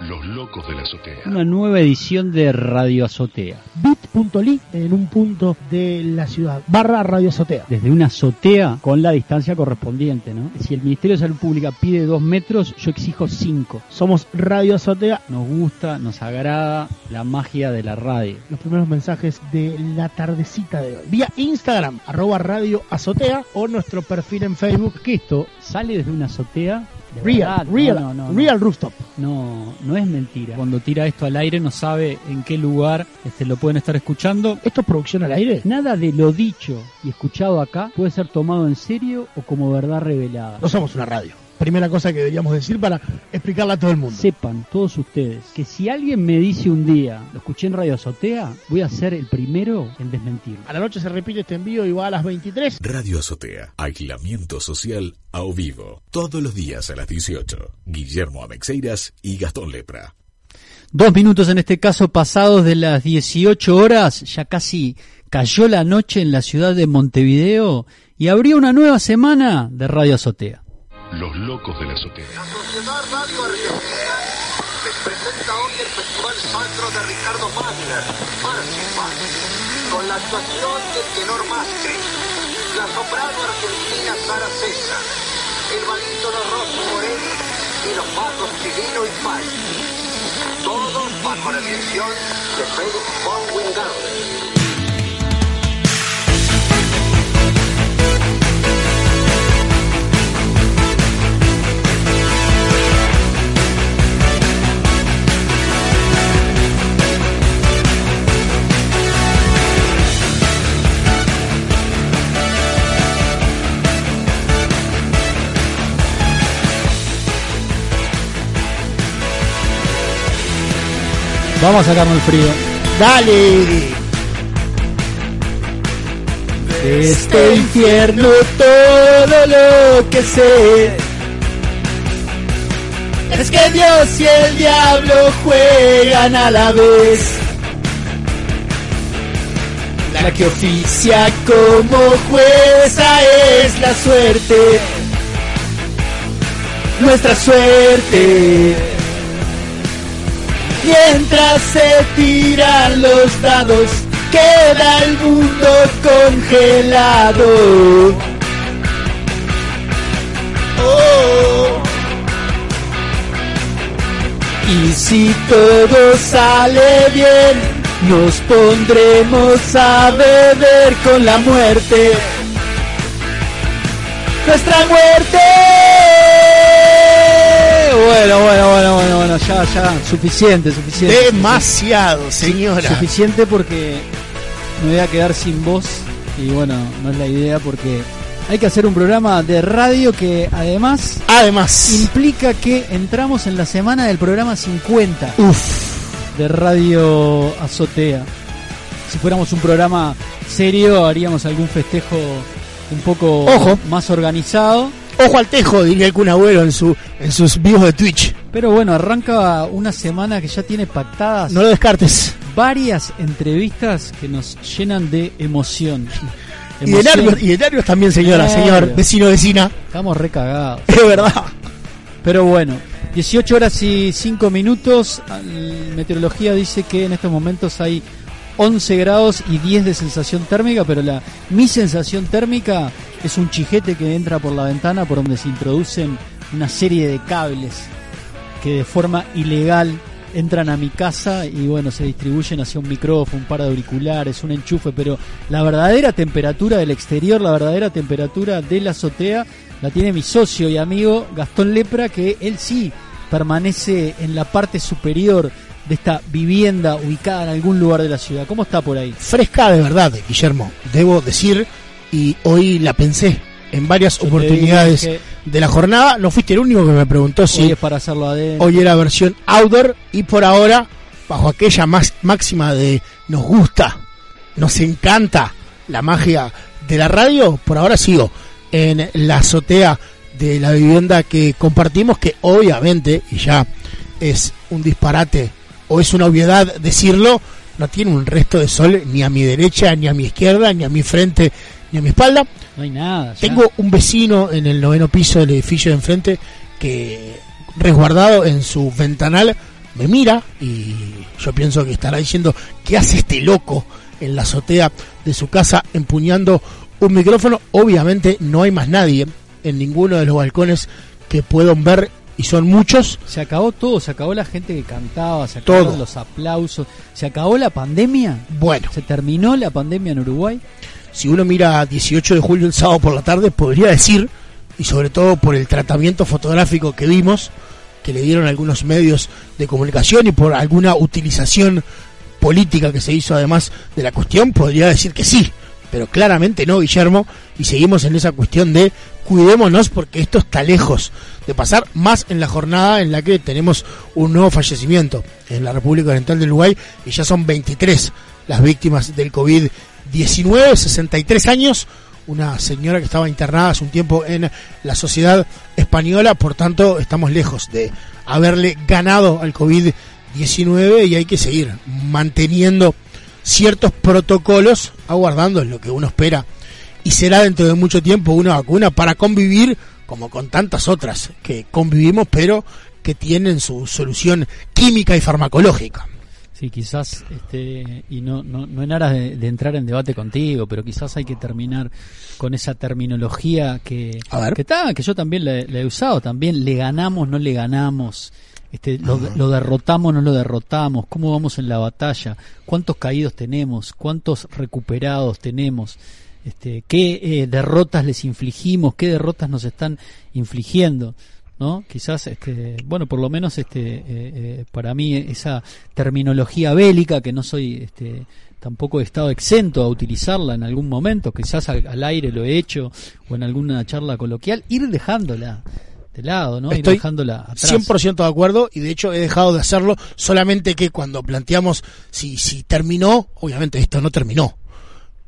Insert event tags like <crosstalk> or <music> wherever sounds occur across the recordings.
Los locos de la azotea. Una nueva edición de Radio Azotea. bit.ly en un punto de la ciudad. Barra Radio Azotea. Desde una azotea con la distancia correspondiente, ¿no? Si el Ministerio de Salud Pública pide dos metros, yo exijo cinco. Somos Radio Azotea. Nos gusta, nos agrada la magia de la radio. Los primeros mensajes de la tardecita de hoy. Vía Instagram, arroba Radio Azotea o nuestro perfil en Facebook. Que esto sale desde una azotea Real, real, No, no, no, real rooftop. No, no es mentira. Cuando tira esto al aire no sabe en qué lugar este, lo pueden estar escuchando. ¿Esto es producción al aire? Nada de lo dicho y escuchado acá puede ser tomado en serio o como verdad revelada. No somos una radio. Primera cosa que deberíamos decir para explicarla a todo el mundo. Sepan todos ustedes que si alguien me dice un día, lo escuché en Radio Azotea, voy a ser el primero en desmentirlo. A la noche se repite este envío y va a las 23. Radio Azotea. Aislamiento social a o vivo. Todos los días a las 18. Guillermo Amexeiras y Gastón Lepra. Dos minutos en este caso pasados de las 18 horas, ya casi cayó la noche en la ciudad de Montevideo y abrió una nueva semana de Radio Azotea. Los locos de la azotea. La Sociedad Radio Argentina les presenta hoy el Festival Sacro de Ricardo Wagner, Parsifal, con la actuación del tenor Mastri, la soprano argentina Sara César, el barítono Rossi Morelli y los patos Chilino y Pai. Todos bajo la dirección de Felix von Wingarden. Vamos a sacarnos el frío. ¡Dale! De este infierno todo lo que sé es que Dios y el diablo juegan a la vez. La que oficia como jueza es la suerte, nuestra suerte. Mientras se tiran los dados, queda el mundo congelado. Oh. Y si todo sale bien, nos pondremos a beber con la muerte. Nuestra muerte. Bueno, bueno, bueno, bueno, bueno, ya, ya, suficiente, suficiente. Demasiado, señora. Suficiente porque me voy a quedar sin voz y bueno, no es la idea porque hay que hacer un programa de radio que además Además, implica que entramos en la semana del programa 50 uff, de Radio Azotea. Si fuéramos un programa serio haríamos algún festejo un poco Ojo. más organizado. Ojo al tejo, diría el Kun Agüero en, su, en sus vivos de Twitch. Pero bueno, arranca una semana que ya tiene pactadas No lo descartes. varias entrevistas que nos llenan de emoción. <laughs> Y de, nervios, y de nervios también, señora, señor, vecino, vecina. Estamos recagados. Es verdad. Pero bueno, 18 horas y 5 minutos. Meteorología dice que en estos momentos hay 11 grados y 10 de sensación térmica, pero la mi sensación térmica es un chijete que entra por la ventana por donde se introducen una serie de cables que de forma ilegal entran a mi casa y bueno, se distribuyen hacia un micrófono, un par de auriculares, un enchufe, pero la verdadera temperatura del exterior, la verdadera temperatura de la azotea, la tiene mi socio y amigo Gastón Lepra, que él sí permanece en la parte superior de esta vivienda ubicada en algún lugar de la ciudad. ¿Cómo está por ahí? Fresca de verdad, Guillermo. Debo decir, y hoy la pensé en varias Yo oportunidades de la jornada. No fuiste el único que me preguntó si Hoy es para hacerlo adentro. hoy era versión outdoor y por ahora, bajo aquella más, máxima de nos gusta, nos encanta la magia de la radio, por ahora sigo en la azotea de la vivienda que compartimos, que obviamente, y ya es un disparate o es una obviedad decirlo, no tiene un resto de sol ni a mi derecha, ni a mi izquierda, ni a mi frente, ni a mi espalda. No hay nada. ya. Tengo un vecino en el noveno piso del edificio de enfrente que resguardado en su ventanal me mira y yo pienso que estará diciendo ¿qué hace este loco en la azotea de su casa empuñando un micrófono? Obviamente no hay más nadie en ninguno de los balcones que puedan ver y son muchos. Se acabó todo, se acabó la gente que cantaba, se acabaron Todo. los aplausos, se acabó la pandemia, Bueno, se terminó la pandemia en Uruguay. si uno mira 18 de julio el sábado por la tarde, podría decir, y sobre todo por el tratamiento fotográfico que vimos, que le dieron algunos medios de comunicación y por alguna utilización política que se hizo además de la cuestión, podría decir que sí, pero claramente no, Guillermo, y seguimos en esa cuestión de cuidémonos porque esto está lejos de pasar, más en la jornada en la que tenemos un nuevo fallecimiento en la República Oriental del Uruguay y ya son 23 las víctimas del COVID-19, 63 años, una señora que estaba internada hace un tiempo en la sociedad española, por tanto estamos lejos de haberle ganado al COVID-19 y hay que seguir manteniendo ciertos protocolos, aguardando lo que uno espera. Y será dentro de mucho tiempo una vacuna para convivir como con tantas otras que convivimos pero que tienen su solución química y farmacológica. Sí, quizás, este, y no, no, no en aras de, de entrar en debate contigo, pero quizás hay que terminar con esa terminología que, que, que yo también la, la he usado, también le ganamos, no le ganamos, este, lo, lo derrotamos, no lo derrotamos, cómo vamos en la batalla, cuántos caídos tenemos, cuántos recuperados tenemos, este, qué eh, derrotas les infligimos, qué derrotas nos están infligiendo. ¿no? Quizás, este, bueno, por lo menos este, eh, eh, para mí esa terminología bélica, que no soy este, tampoco he estado exento a utilizarla en algún momento, quizás al, al aire lo he hecho o en alguna charla coloquial, ir dejándola de lado, ¿no? ir Estoy dejándola atrás. 100% de acuerdo y de hecho he dejado de hacerlo solamente que cuando planteamos si, si terminó, obviamente esto no terminó,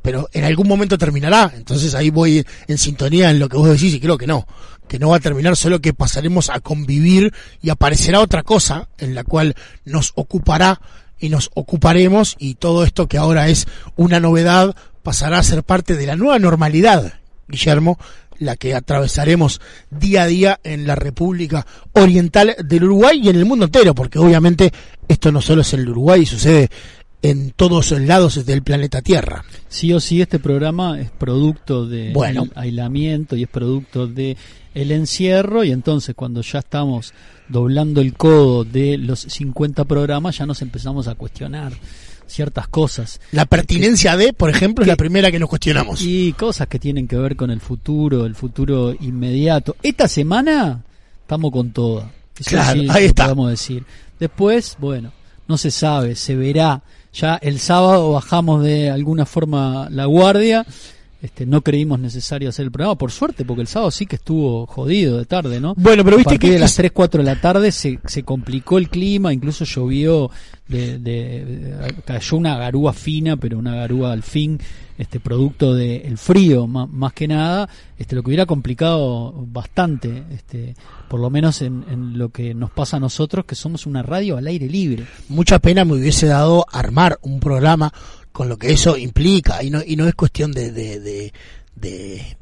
pero en algún momento terminará, entonces ahí voy en sintonía en lo que vos decís y creo que no, que no va a terminar, solo que pasaremos a convivir y aparecerá otra cosa en la cual nos ocupará y nos ocuparemos y todo esto que ahora es una novedad pasará a ser parte de la nueva normalidad, Guillermo, la que atravesaremos día a día en la República Oriental del Uruguay y en el mundo entero, porque obviamente esto no solo es el Uruguay, sucede en todos los lados del planeta Tierra. Sí o sí, este programa es producto de Bueno. aislamiento y es producto de el encierro y entonces cuando ya estamos doblando el codo de los 50 programas ya nos empezamos a cuestionar ciertas cosas La pertinencia de, por ejemplo, es la primera que nos cuestionamos. y cosas que tienen que ver con el futuro, el futuro inmediato. Esta semana estamos con toda. Eso Claro, sí ahí está. podemos decir. Después, bueno, no se sabe, se verá. Ya el sábado bajamos de alguna forma la guardia. Este, no creímos necesario hacer el programa, por suerte, porque el sábado sí que estuvo jodido de tarde, ¿no? Bueno, pero a viste partir que de las es- 3, 4 de la tarde se, se complicó el clima, incluso llovió, de, de- de- cayó una garúa fina, pero una garúa al fin, este producto del frío ma- más, que nada, este lo que hubiera complicado bastante, este por lo menos en, en lo que nos pasa a nosotros, que somos una radio al aire libre. mucha pena me hubiese dado armar un programa con lo que eso implica. Y no y no es cuestión de de, de,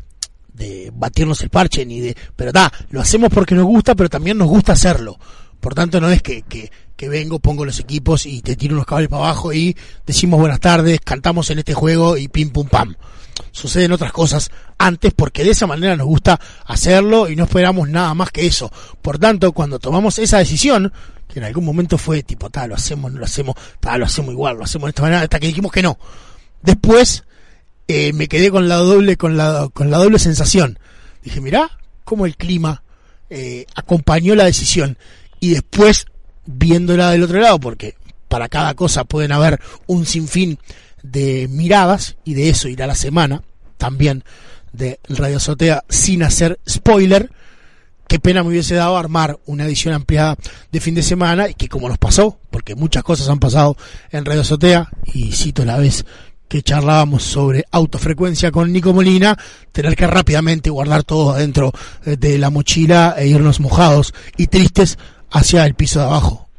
de, batirnos el parche ni de pero da lo hacemos porque nos gusta pero también nos gusta hacerlo. Por tanto no es que, que, que vengo pongo los equipos y te tiro unos cables para abajo y decimos buenas tardes cantamos en este juego y pim pum pam suceden otras cosas antes porque de esa manera nos gusta hacerlo y no esperamos nada más que eso. Por tanto, cuando tomamos esa decisión, que en algún momento fue tipo, tal, lo hacemos, no lo hacemos, tal, lo hacemos igual, lo hacemos de esta manera, hasta que dijimos que no. Después, eh, me quedé con la doble, con la, con la doble sensación. Dije, mirá, cómo el clima eh, acompañó la decisión. Y después, viéndola del otro lado, porque para cada cosa pueden haber un sinfín de miradas, y de eso irá la semana, también de Radio Azotea, sin hacer spoiler, qué pena me hubiese dado armar una edición ampliada de fin de semana y que como nos pasó, porque muchas cosas han pasado en Radio Sotea, y cito la vez que charlábamos sobre autofrecuencia con Nico Molina, tener que rápidamente guardar todo adentro eh, de la mochila e irnos mojados y tristes hacia el piso de abajo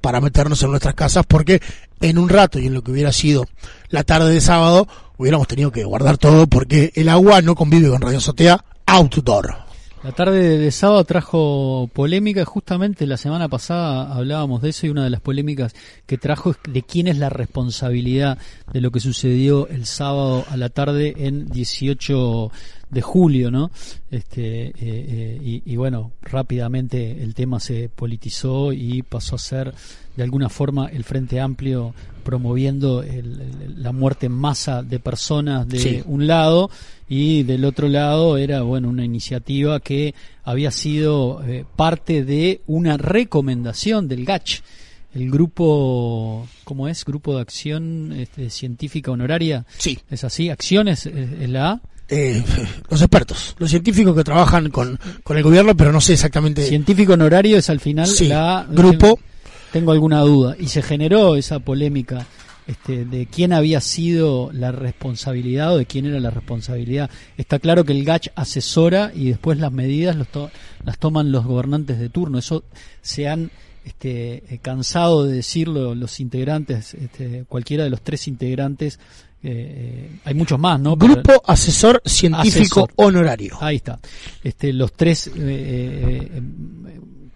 para meternos en nuestras casas porque en un rato y en lo que hubiera sido la tarde de sábado hubiéramos tenido que guardar todo porque el agua no convive con Radio Sotea outdoor. La tarde de sábado trajo polémica, justamente la semana pasada hablábamos de eso y una de las polémicas que trajo es de quién es la responsabilidad de lo que sucedió el sábado a la tarde en 18 de julio, ¿no? Este, eh, eh, y, y, bueno, rápidamente el tema se politizó y pasó a ser de alguna forma el Frente Amplio promoviendo el, el, la muerte en masa de personas de Sí. un lado y del otro lado era bueno una iniciativa que había sido eh, parte de una recomendación del GACH el grupo cómo es grupo de acción este, científica honoraria Sí. es así acciones es, es la A Eh, los expertos, los científicos que trabajan con, con el gobierno, pero no sé exactamente. científico honorario es al final Sí, la grupo. tengo alguna duda y se generó esa polémica este, de quién había sido la responsabilidad o de quién era la responsabilidad. Está claro que el GACH asesora y después las medidas los to- las toman los gobernantes de turno. Eso se han este, eh, cansado de decirlo los integrantes, este, cualquiera de los tres integrantes. Eh, eh, hay muchos más, ¿no? Pero- Grupo Asesor Científico Asesor. Honorario. Ahí está. Este, los tres, eh, eh,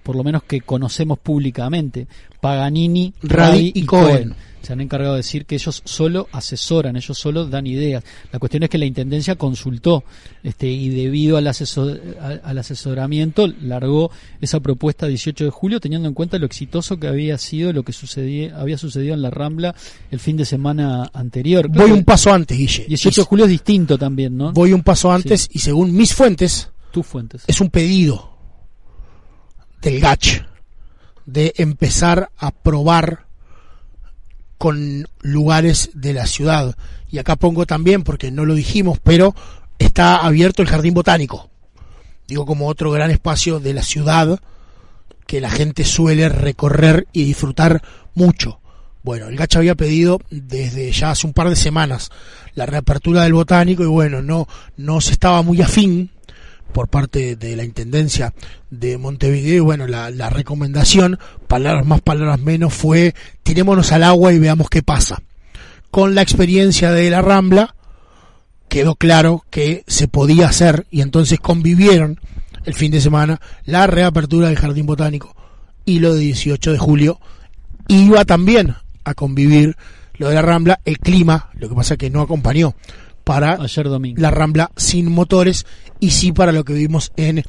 por lo menos que conocemos públicamente, Paganini, Radi Radi y y Cohen. Cohen. Se han encargado de decir que ellos solo asesoran, ellos solo dan ideas. La cuestión es que la intendencia consultó, este, y debido al, asesor- al, al asesoramiento largó esa propuesta 18 de julio, teniendo en cuenta lo exitoso que había sido lo que sucedía, había sucedido en la Rambla el fin de semana anterior. Voy Creo un paso antes, Guille. 18 de julio es distinto también, ¿no? Voy un paso antes y según mis fuentes, Tus fuentes. es un pedido del GACH de empezar a probar con lugares de la ciudad. Y acá pongo también, porque no lo dijimos, pero está abierto el Jardín Botánico. Digo, como otro gran espacio de la ciudad que la gente suele recorrer y disfrutar mucho. Bueno, el Gacha había pedido desde ya hace un par de semanas la reapertura del botánico y bueno, no, no se estaba muy afín por parte de la Intendencia de Montevideo bueno, la, la recomendación, palabras más, palabras menos, fue tirémonos al agua y veamos qué pasa. Con la experiencia de la Rambla, quedó claro que se podía hacer y entonces convivieron el fin de semana la reapertura del Jardín Botánico y lo de 18 de julio iba también a convivir lo de la Rambla, el clima, lo que pasa que no acompañó para Ayer domingo. la Rambla sin motores y sí para lo que vimos en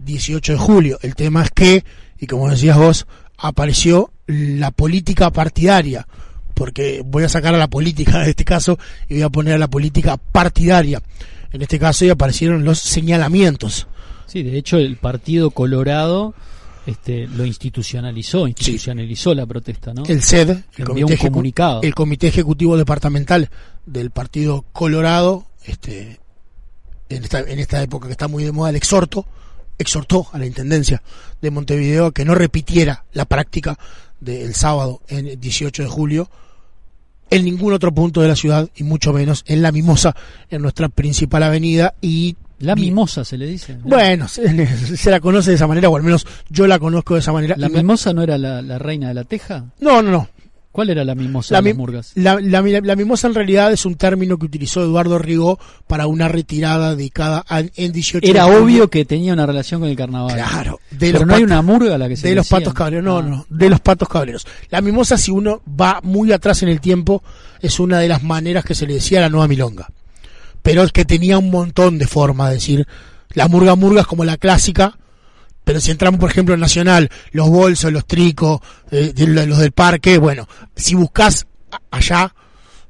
18 de julio. El tema es que, y como decías vos, apareció la política partidaria, porque voy a sacar a la política de este caso y voy a poner a la política partidaria. En este caso y aparecieron los señalamientos. Sí, de hecho el Partido Colorado este, lo institucionalizó, institucionalizó la protesta, ¿no? El CED, el Envió comité, un comunicado. el comité Ejecutivo Departamental del Partido Colorado, este, en esta, en esta época que está muy de moda el exhorto, exhortó a la Intendencia de Montevideo a que no repitiera la práctica del sábado en 18 de julio en ningún otro punto de la ciudad y mucho menos en La Mimosa, en nuestra principal avenida y La mimosa se le dice. ¿no? Bueno, se, <laughs> se la conoce de esa manera, o al menos yo la conozco de esa manera. ¿La mimosa no era la, la reina de la teja? No, no, no. ¿Cuál era la mimosa La, de las murgas? la- la- la mimosa en realidad es un término que utilizó Eduardo Rigó para una retirada dedicada a- en 18 Era de obvio que tenía una relación con el carnaval. Claro, de Pero los, no hay una murga a la que se de los decía. patos cabreros, no, Ah. no, de los patos cabreros. La mimosa, si uno va muy atrás en el tiempo, es una de las maneras que se le decía a la nueva milonga. Pero es que tenía un montón de formas de decir, la murga murga es como la clásica, pero si entramos, por ejemplo, en Nacional, los bolsos, los tricos, eh, los del parque, bueno, si buscas allá,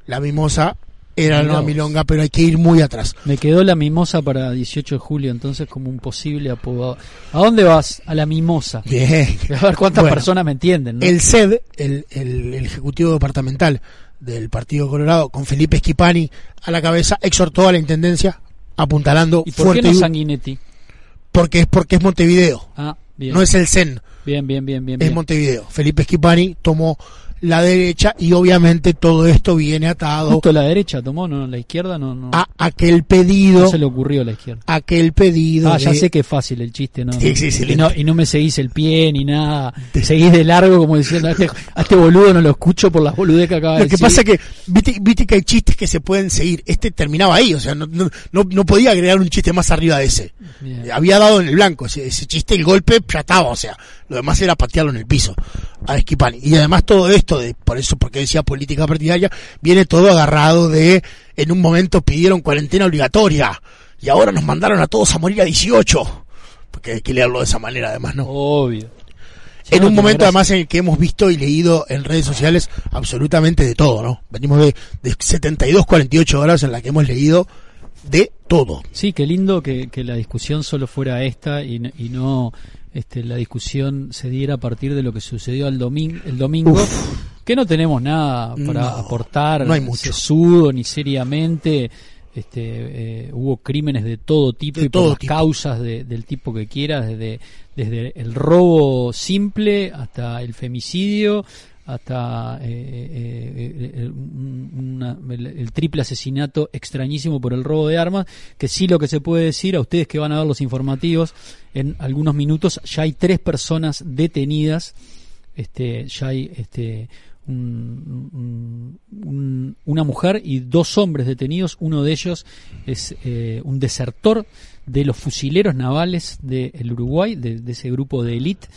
la mimosa era la milonga, pero hay que ir muy atrás. Me quedó la mimosa para 18 de julio, entonces como un posible apodo. ¿A dónde vas? A la mimosa. Bien. <laughs> A ver cuántas Bueno, personas me entienden, ¿no? El el, el- el Ejecutivo Departamental del Partido Colorado, con Felipe Schipani a la cabeza, exhortó a la Intendencia, apuntalando ¿Y por fuerte qué no y- Sanguinetti? porque es porque es Montevideo, Ah, bien. no es el CEN, Bien, bien, bien, bien. es bien. Montevideo. Felipe Schipani tomó la derecha y obviamente todo esto viene atado Justo la derecha tomó, no, la izquierda no, no, a aquel pedido, no se le ocurrió a la izquierda. aquel pedido Ah, ya sé que es fácil el chiste, ¿no? Sí, sí, y, excelente. no y no me seguís el pie ni nada. Seguís de largo como diciendo, a este, a este boludo no lo escucho por las boludez que acaba de Lo que decir. pasa es que, viste, viste que hay chistes que se pueden seguir. Este terminaba ahí, o sea, no, no, no, no podía agregar un chiste más arriba de ese. Bien. Había dado en el blanco ese, ese chiste, el golpe ya estaba, o sea, lo demás era patearlo en el piso a Esquipani. Y además todo esto, de, por eso, porque decía política partidaria, viene todo agarrado de, en un momento pidieron cuarentena obligatoria, y ahora nos mandaron a todos a morir a 18. Porque hay que leerlo de esa manera, además, ¿no? Obvio. En no, un momento además en el que hemos visto y leído en redes sociales absolutamente de todo, ¿no? Venimos de, de 72, 48 horas en la que hemos leído de todo. Sí, qué lindo que, que la discusión solo fuera esta y no este, la discusión se diera a partir de lo que sucedió el, domin- el domingo, que no tenemos nada para No, aportar no hay mucho. sesudo ni seriamente. Este, eh, hubo crímenes de todo tipo De y por todo las tipo. causas de- del tipo que quieras, desde, desde el robo simple hasta el femicidio, hasta eh, eh, eh, eh, un- una- el, triple asesinato extrañísimo por el robo de armas, que sí lo que se puede decir a ustedes que van a ver los informativos en algunos minutos, ya hay tres personas detenidas, este, ya hay este, un- una mujer y dos hombres detenidos, uno de ellos es eh, un desertor de los fusileros navales del Uruguay, de, de ese grupo de élite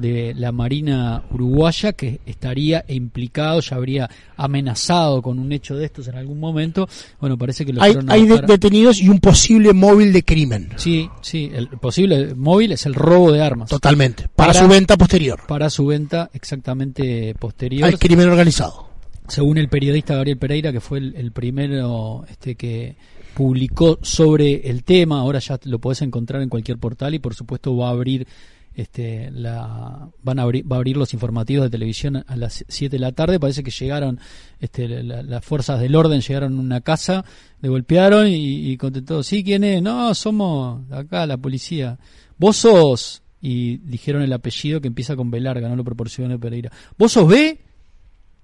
de la Marina Uruguaya que estaría implicado, ya habría amenazado con un hecho de estos en algún momento. Bueno, parece que lo Hay, fueron a hay de- detenidos y un posible móvil de crimen. Sí, sí, el posible móvil es el robo de armas. Totalmente. Para, Para- su venta posterior. Para su venta exactamente posterior. Al crimen organizado. según el periodista Gabriel Pereira, que fue el, el primero este, que publicó sobre el tema, ahora ya lo podés encontrar en cualquier portal y por supuesto va a abrir este, la, van a abrir, va a abrir los informativos de televisión a las 7 de la tarde. Parece que llegaron, este, la- las fuerzas del orden llegaron a una casa, le golpearon y, y contestó, sí, ¿quién es? No, somos acá la policía. Vos sos, y dijeron el apellido que empieza con B larga, no lo proporciona Pereira. ¿Vos sos B?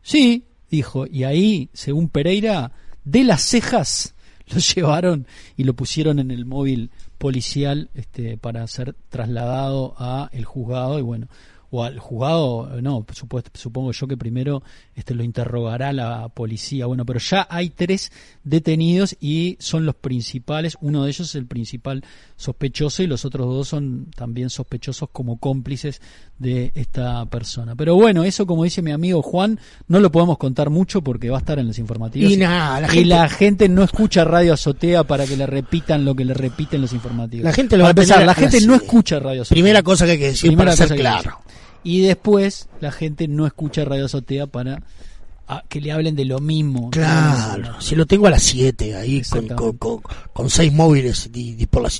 Sí, dijo. Y ahí, según Pereira, de las cejas <laughs> lo llevaron y lo pusieron en el móvil policial este, para ser trasladado a el juzgado y bueno o al juzgado no supuesto supongo yo que primero este lo interrogará la policía bueno pero ya hay tres detenidos y son los principales uno de ellos es el principal sospechoso y los otros dos son también sospechosos como cómplices de esta persona pero bueno eso como dice mi amigo Juan no lo podemos contar mucho porque va a estar en los informativos Y nada, la y gente- la gente no escucha Radio Azotea para que le repitan lo que le repiten los informativos. La gente lo va a tener la gente no escucha Radio Azotea. Primera cosa que hay que decir Primera para ser que claro. Y después la gente no escucha Radio Azotea para ah, que le hablen de lo mismo. Claro, si lo tengo a las 7 ahí con, con, con- con seis móviles di- di- por la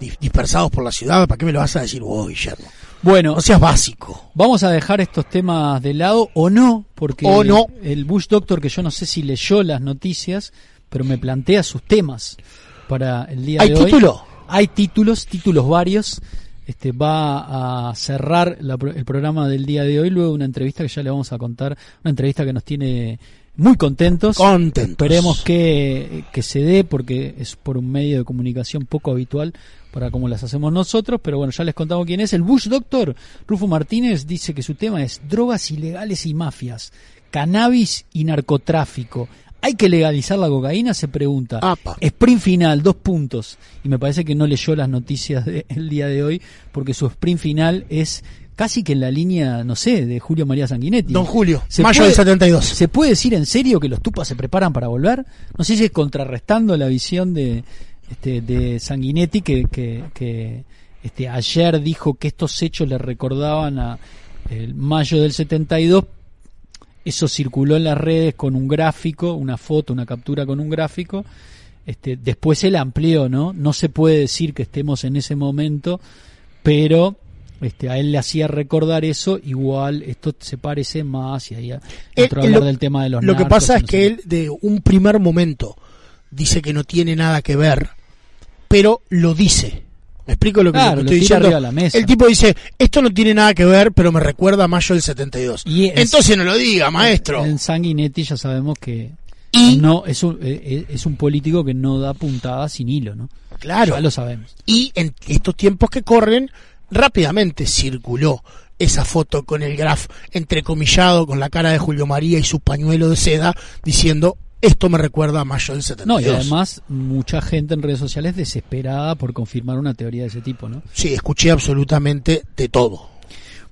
di- dispersados por la ciudad, ¿para qué me lo vas a decir vos, Guillermo? Bueno, No seas básico. vamos a dejar estos temas de lado o no, porque O no. el Bush Doctor, que yo no sé si leyó las noticias, pero me plantea sus temas para el día ¿Hay de hoy. título? Hay títulos, títulos varios. Este va a cerrar la el programa del día de hoy, luego una entrevista que ya le vamos a contar, una entrevista que nos tiene muy contentos. Contentos. Esperemos que, que se dé porque es por un medio de comunicación poco habitual para como las hacemos nosotros, pero bueno, ya les contamos quién es. El Bush Doctor, Rufo Martínez, dice que su tema es drogas ilegales y mafias, cannabis y narcotráfico. ¿Hay que legalizar la cocaína? Se pregunta. Apa. Sprint final, dos puntos. Y me parece que no leyó las noticias del día de hoy porque su sprint final es casi que en la línea, no sé, de Julio María Sanguinetti. Don Julio, ¿Se mayo puede- del 72. ¿Se puede decir en serio que los tupas se preparan para volver? No sé si es contrarrestando la visión de, este, de Sanguinetti que, que, que, este, ayer dijo que estos hechos le recordaban a el mayo del 72. Eso circuló en las redes con un gráfico, una foto, una captura con un gráfico. Este, después él amplió, ¿no? No se puede decir que estemos en ese momento, pero este, a él le hacía recordar eso, igual esto se parece más y ahí a Él- hablar lo- del tema de los Lo que pasa es no que él de un primer momento dice que no tiene nada que ver, pero lo dice. Me explico lo que, Claro, lo estoy diciendo. la mesa. El tipo dice, esto no tiene nada que ver, pero me recuerda a mayo del 72. Y es- Entonces no lo diga, maestro. En Sanguinetti ya sabemos que Y- no es un, eh, eh, es un político que no da puntadas sin hilo, ¿no? Claro. Ya lo sabemos. Y en estos tiempos que corren, rápidamente circuló esa foto con el graf entrecomillado con la cara de Julio María y su pañuelo de seda diciendo esto me recuerda a mayo del 72. No, y además mucha gente en redes sociales desesperada por confirmar una teoría de ese tipo, ¿no? Sí, escuché absolutamente de todo.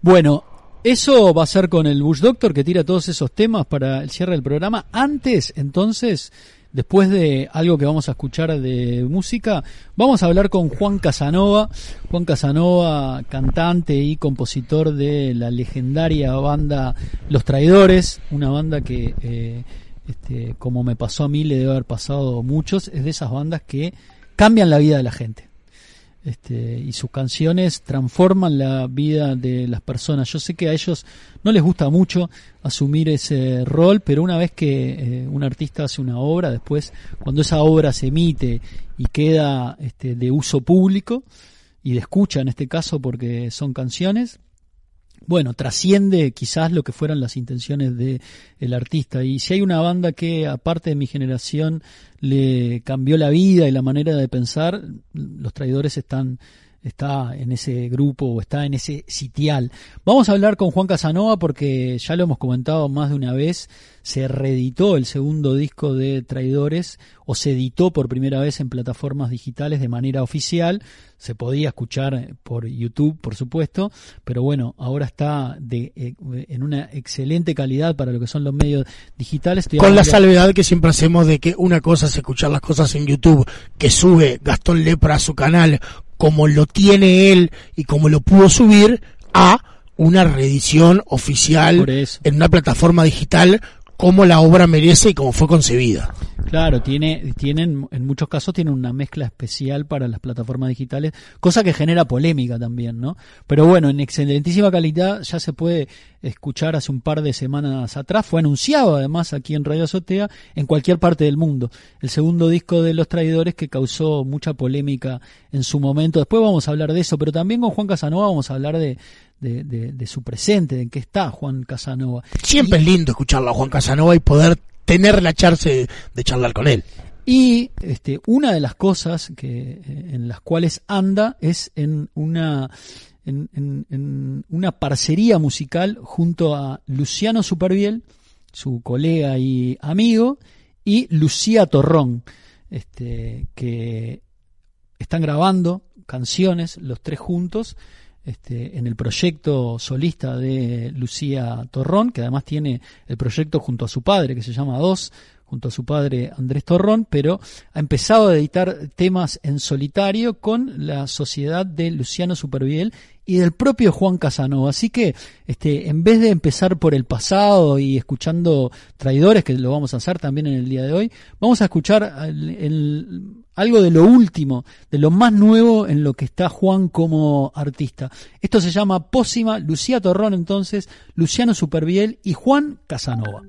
Bueno, eso va a ser con el Bush Doctor que tira todos esos temas para el cierre del programa. Antes, entonces, después de algo que vamos a escuchar de música, vamos a hablar con Juan Casanova. Juan Casanova, cantante y compositor de la legendaria banda Los Traidores, una banda que, eh, este, como me pasó a mí, le debe haber pasado a muchos, es de esas bandas que cambian la vida de la gente este, y sus canciones transforman la vida de las personas. Yo sé que a ellos no les gusta mucho asumir ese rol, pero una vez que eh, un artista hace una obra, después cuando esa obra se emite y queda este, de uso público y de escucha en este caso porque son canciones, bueno, trasciende quizás lo que fueran las intenciones de el artista. Y si hay una banda que, aparte de mi generación, le cambió la vida y la manera de pensar, los traidores están está en ese grupo o está en ese sitial. Vamos a hablar con Juan Casanova porque ya lo hemos comentado más de una vez, se reeditó el segundo disco de Traidores o se editó por primera vez en plataformas digitales de manera oficial, se podía escuchar por YouTube, por supuesto, pero bueno, ahora está de, eh, en una excelente calidad para lo que son los medios digitales. Estoy Con la salvedad que siempre hacemos de que una cosa es escuchar las cosas en YouTube que sube Gastón Lepra a su canal como lo tiene él y como lo pudo subir a una reedición oficial en una plataforma digital como la obra merece y como fue concebida. Claro, tiene, tienen, en muchos casos tienen una mezcla especial para las plataformas digitales, cosa que genera polémica también, ¿no? Pero bueno, en excelentísima calidad ya se puede escuchar hace un par de semanas atrás, fue anunciado además aquí en Radio Azotea, en cualquier parte del mundo. El segundo disco de Los Traidores que causó mucha polémica en su momento. Después vamos a hablar de eso, pero también con Juan Casanova vamos a hablar de, de, de- de su presente, de en qué está Juan Casanova. Siempre es lindo escucharlo a Juan Casanova y poder tener la chance de, charlar con él. Y este, una de las cosas que, eh, en las cuales anda es en una, en, en- en una parcería musical junto a Luciano Superviel, su colega y amigo, y Lucía Torrón, este, que están grabando canciones los tres juntos este, en el proyecto solista de Lucía Torrón, que además tiene el proyecto junto a su padre, que se llama Dos, junto a su padre Andrés Torrón, pero ha empezado a editar temas en solitario con la sociedad de Luciano Superviel y del propio Juan Casanova. Así que, este, en vez de empezar por el pasado y escuchando traidores, que lo vamos a hacer también en el día de hoy, vamos a escuchar algo de lo último, de lo más nuevo en lo que está Juan como artista. Esto se llama Pósima, Lucía Torrón entonces, Luciano Superviel y Juan Casanova.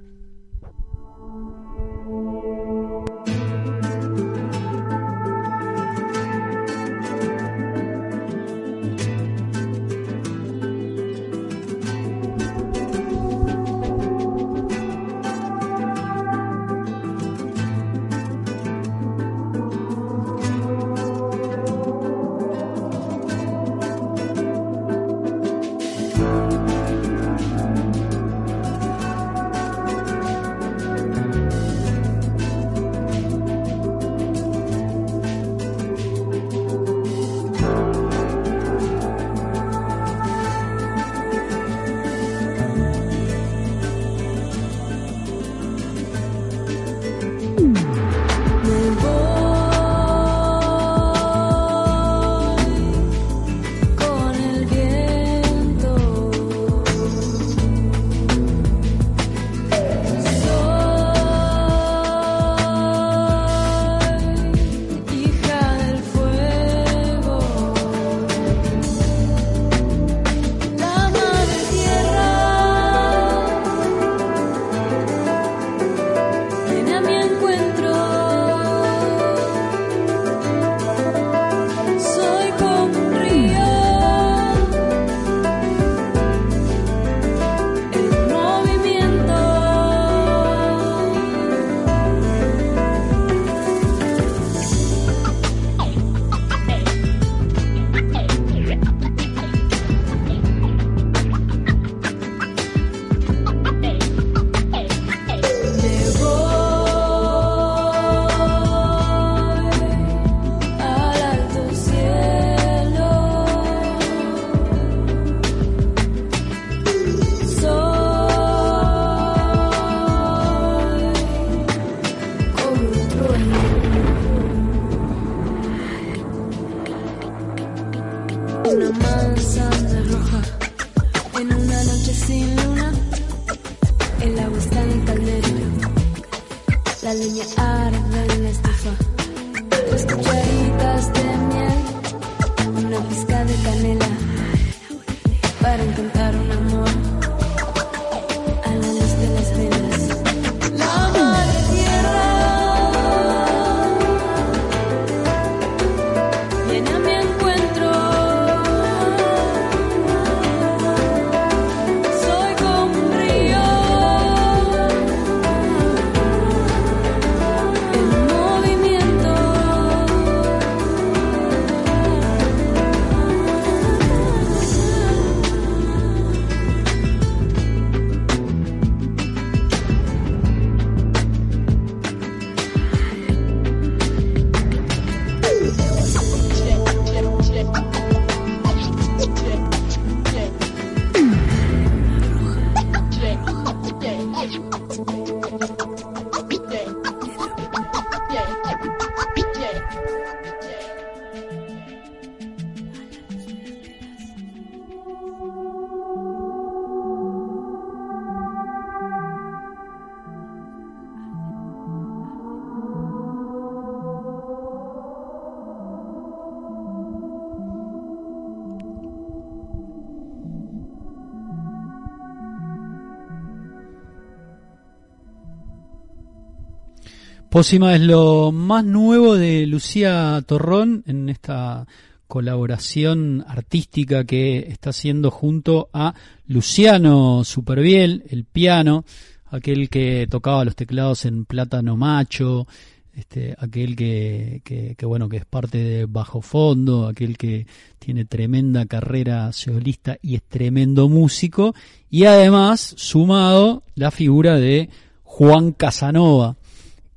Pósima es lo más nuevo de Lucía Torrón en esta colaboración artística que está haciendo junto a Luciano Superviel, el piano, aquel que tocaba los teclados en Plátano Macho, este, aquel que, que, que, bueno que es parte de Bajo Fondo, aquel que tiene tremenda carrera solista y es tremendo músico, y además sumado la figura de Juan Casanova,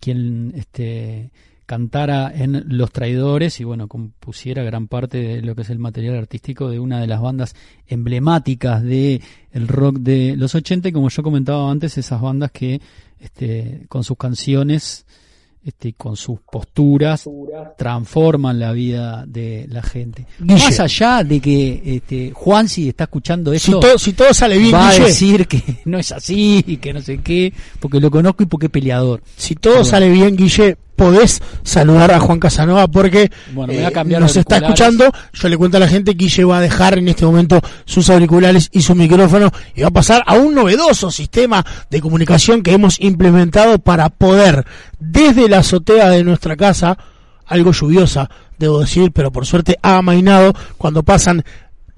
quien este, cantara en Los Traidores y bueno, compusiera gran parte de lo que es el material artístico de una de las bandas emblemáticas de el rock de los 80 y como yo comentaba antes, esas bandas que este, con sus canciones este, con sus posturas transforman la vida de la gente. Guille. Más allá de que este, Juan, si está escuchando Si esto, todo, si todo sale bien, va a decir que <laughs> no es así y que no sé qué, porque lo conozco y porque es peleador. si todo sale bien, Guille, podés saludar a Juan Casanova porque eh, Bueno, nos está escuchando. Yo le cuento a la gente que Guille va a dejar en este momento sus auriculares y su micrófono y va a pasar a un novedoso sistema de comunicación que hemos implementado para poder, desde la azotea de nuestra casa, algo lluviosa, debo decir, pero por suerte ha amainado cuando pasan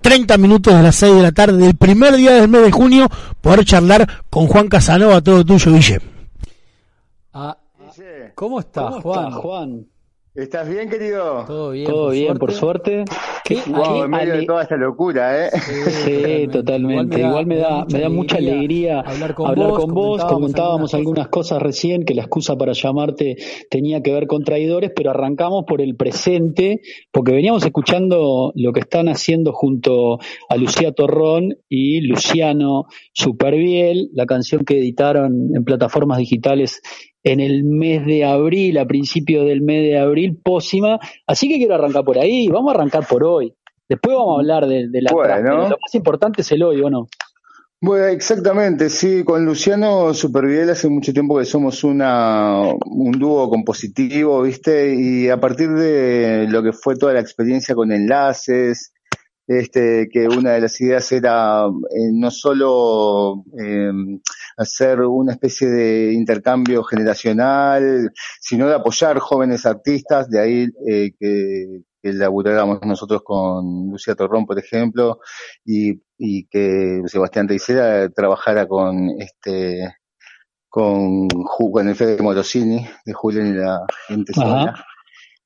30 minutos de las 6 de la tarde del primer día del mes de junio, poder charlar con Juan Casanova, todo tuyo, Guille. ¿Cómo estás, Juan? Juan? ¿Estás bien, querido? ¿Todo bien? Todo bien, por suerte. ¿Qué- Wow, qué en medio de toda esta locura, ¿eh? Sí, totalmente. Igual me da, me da mucha alegría hablar con hablar vos. con vos. Comentábamos algunas cosas. cosas recién que la excusa para llamarte tenía que ver con traidores, pero arrancamos por el presente, porque veníamos escuchando lo que están haciendo junto a Lucía Torrón y Luciano Superviel, la canción que editaron en plataformas digitales en el mes de abril, a principios del mes de abril, pócima. Así que quiero arrancar por ahí. Vamos a arrancar por hoy. Después vamos a hablar de, de la Bueno. Lo más importante es el hoy, ¿o no? Bueno, exactamente, sí, con Luciano Superviel hace mucho tiempo que somos una, un dúo compositivo, ¿viste? Y a partir de lo que fue toda la experiencia con enlaces, este, que una de las ideas era eh, no solo eh, hacer una especie de intercambio generacional, sino de apoyar jóvenes artistas, de ahí eh, que, que nosotros con Lucía Torrón, por ejemplo, y, y que Sebastián Teisera trabajara con este con, con el Fede Morosini de Julián y la gente.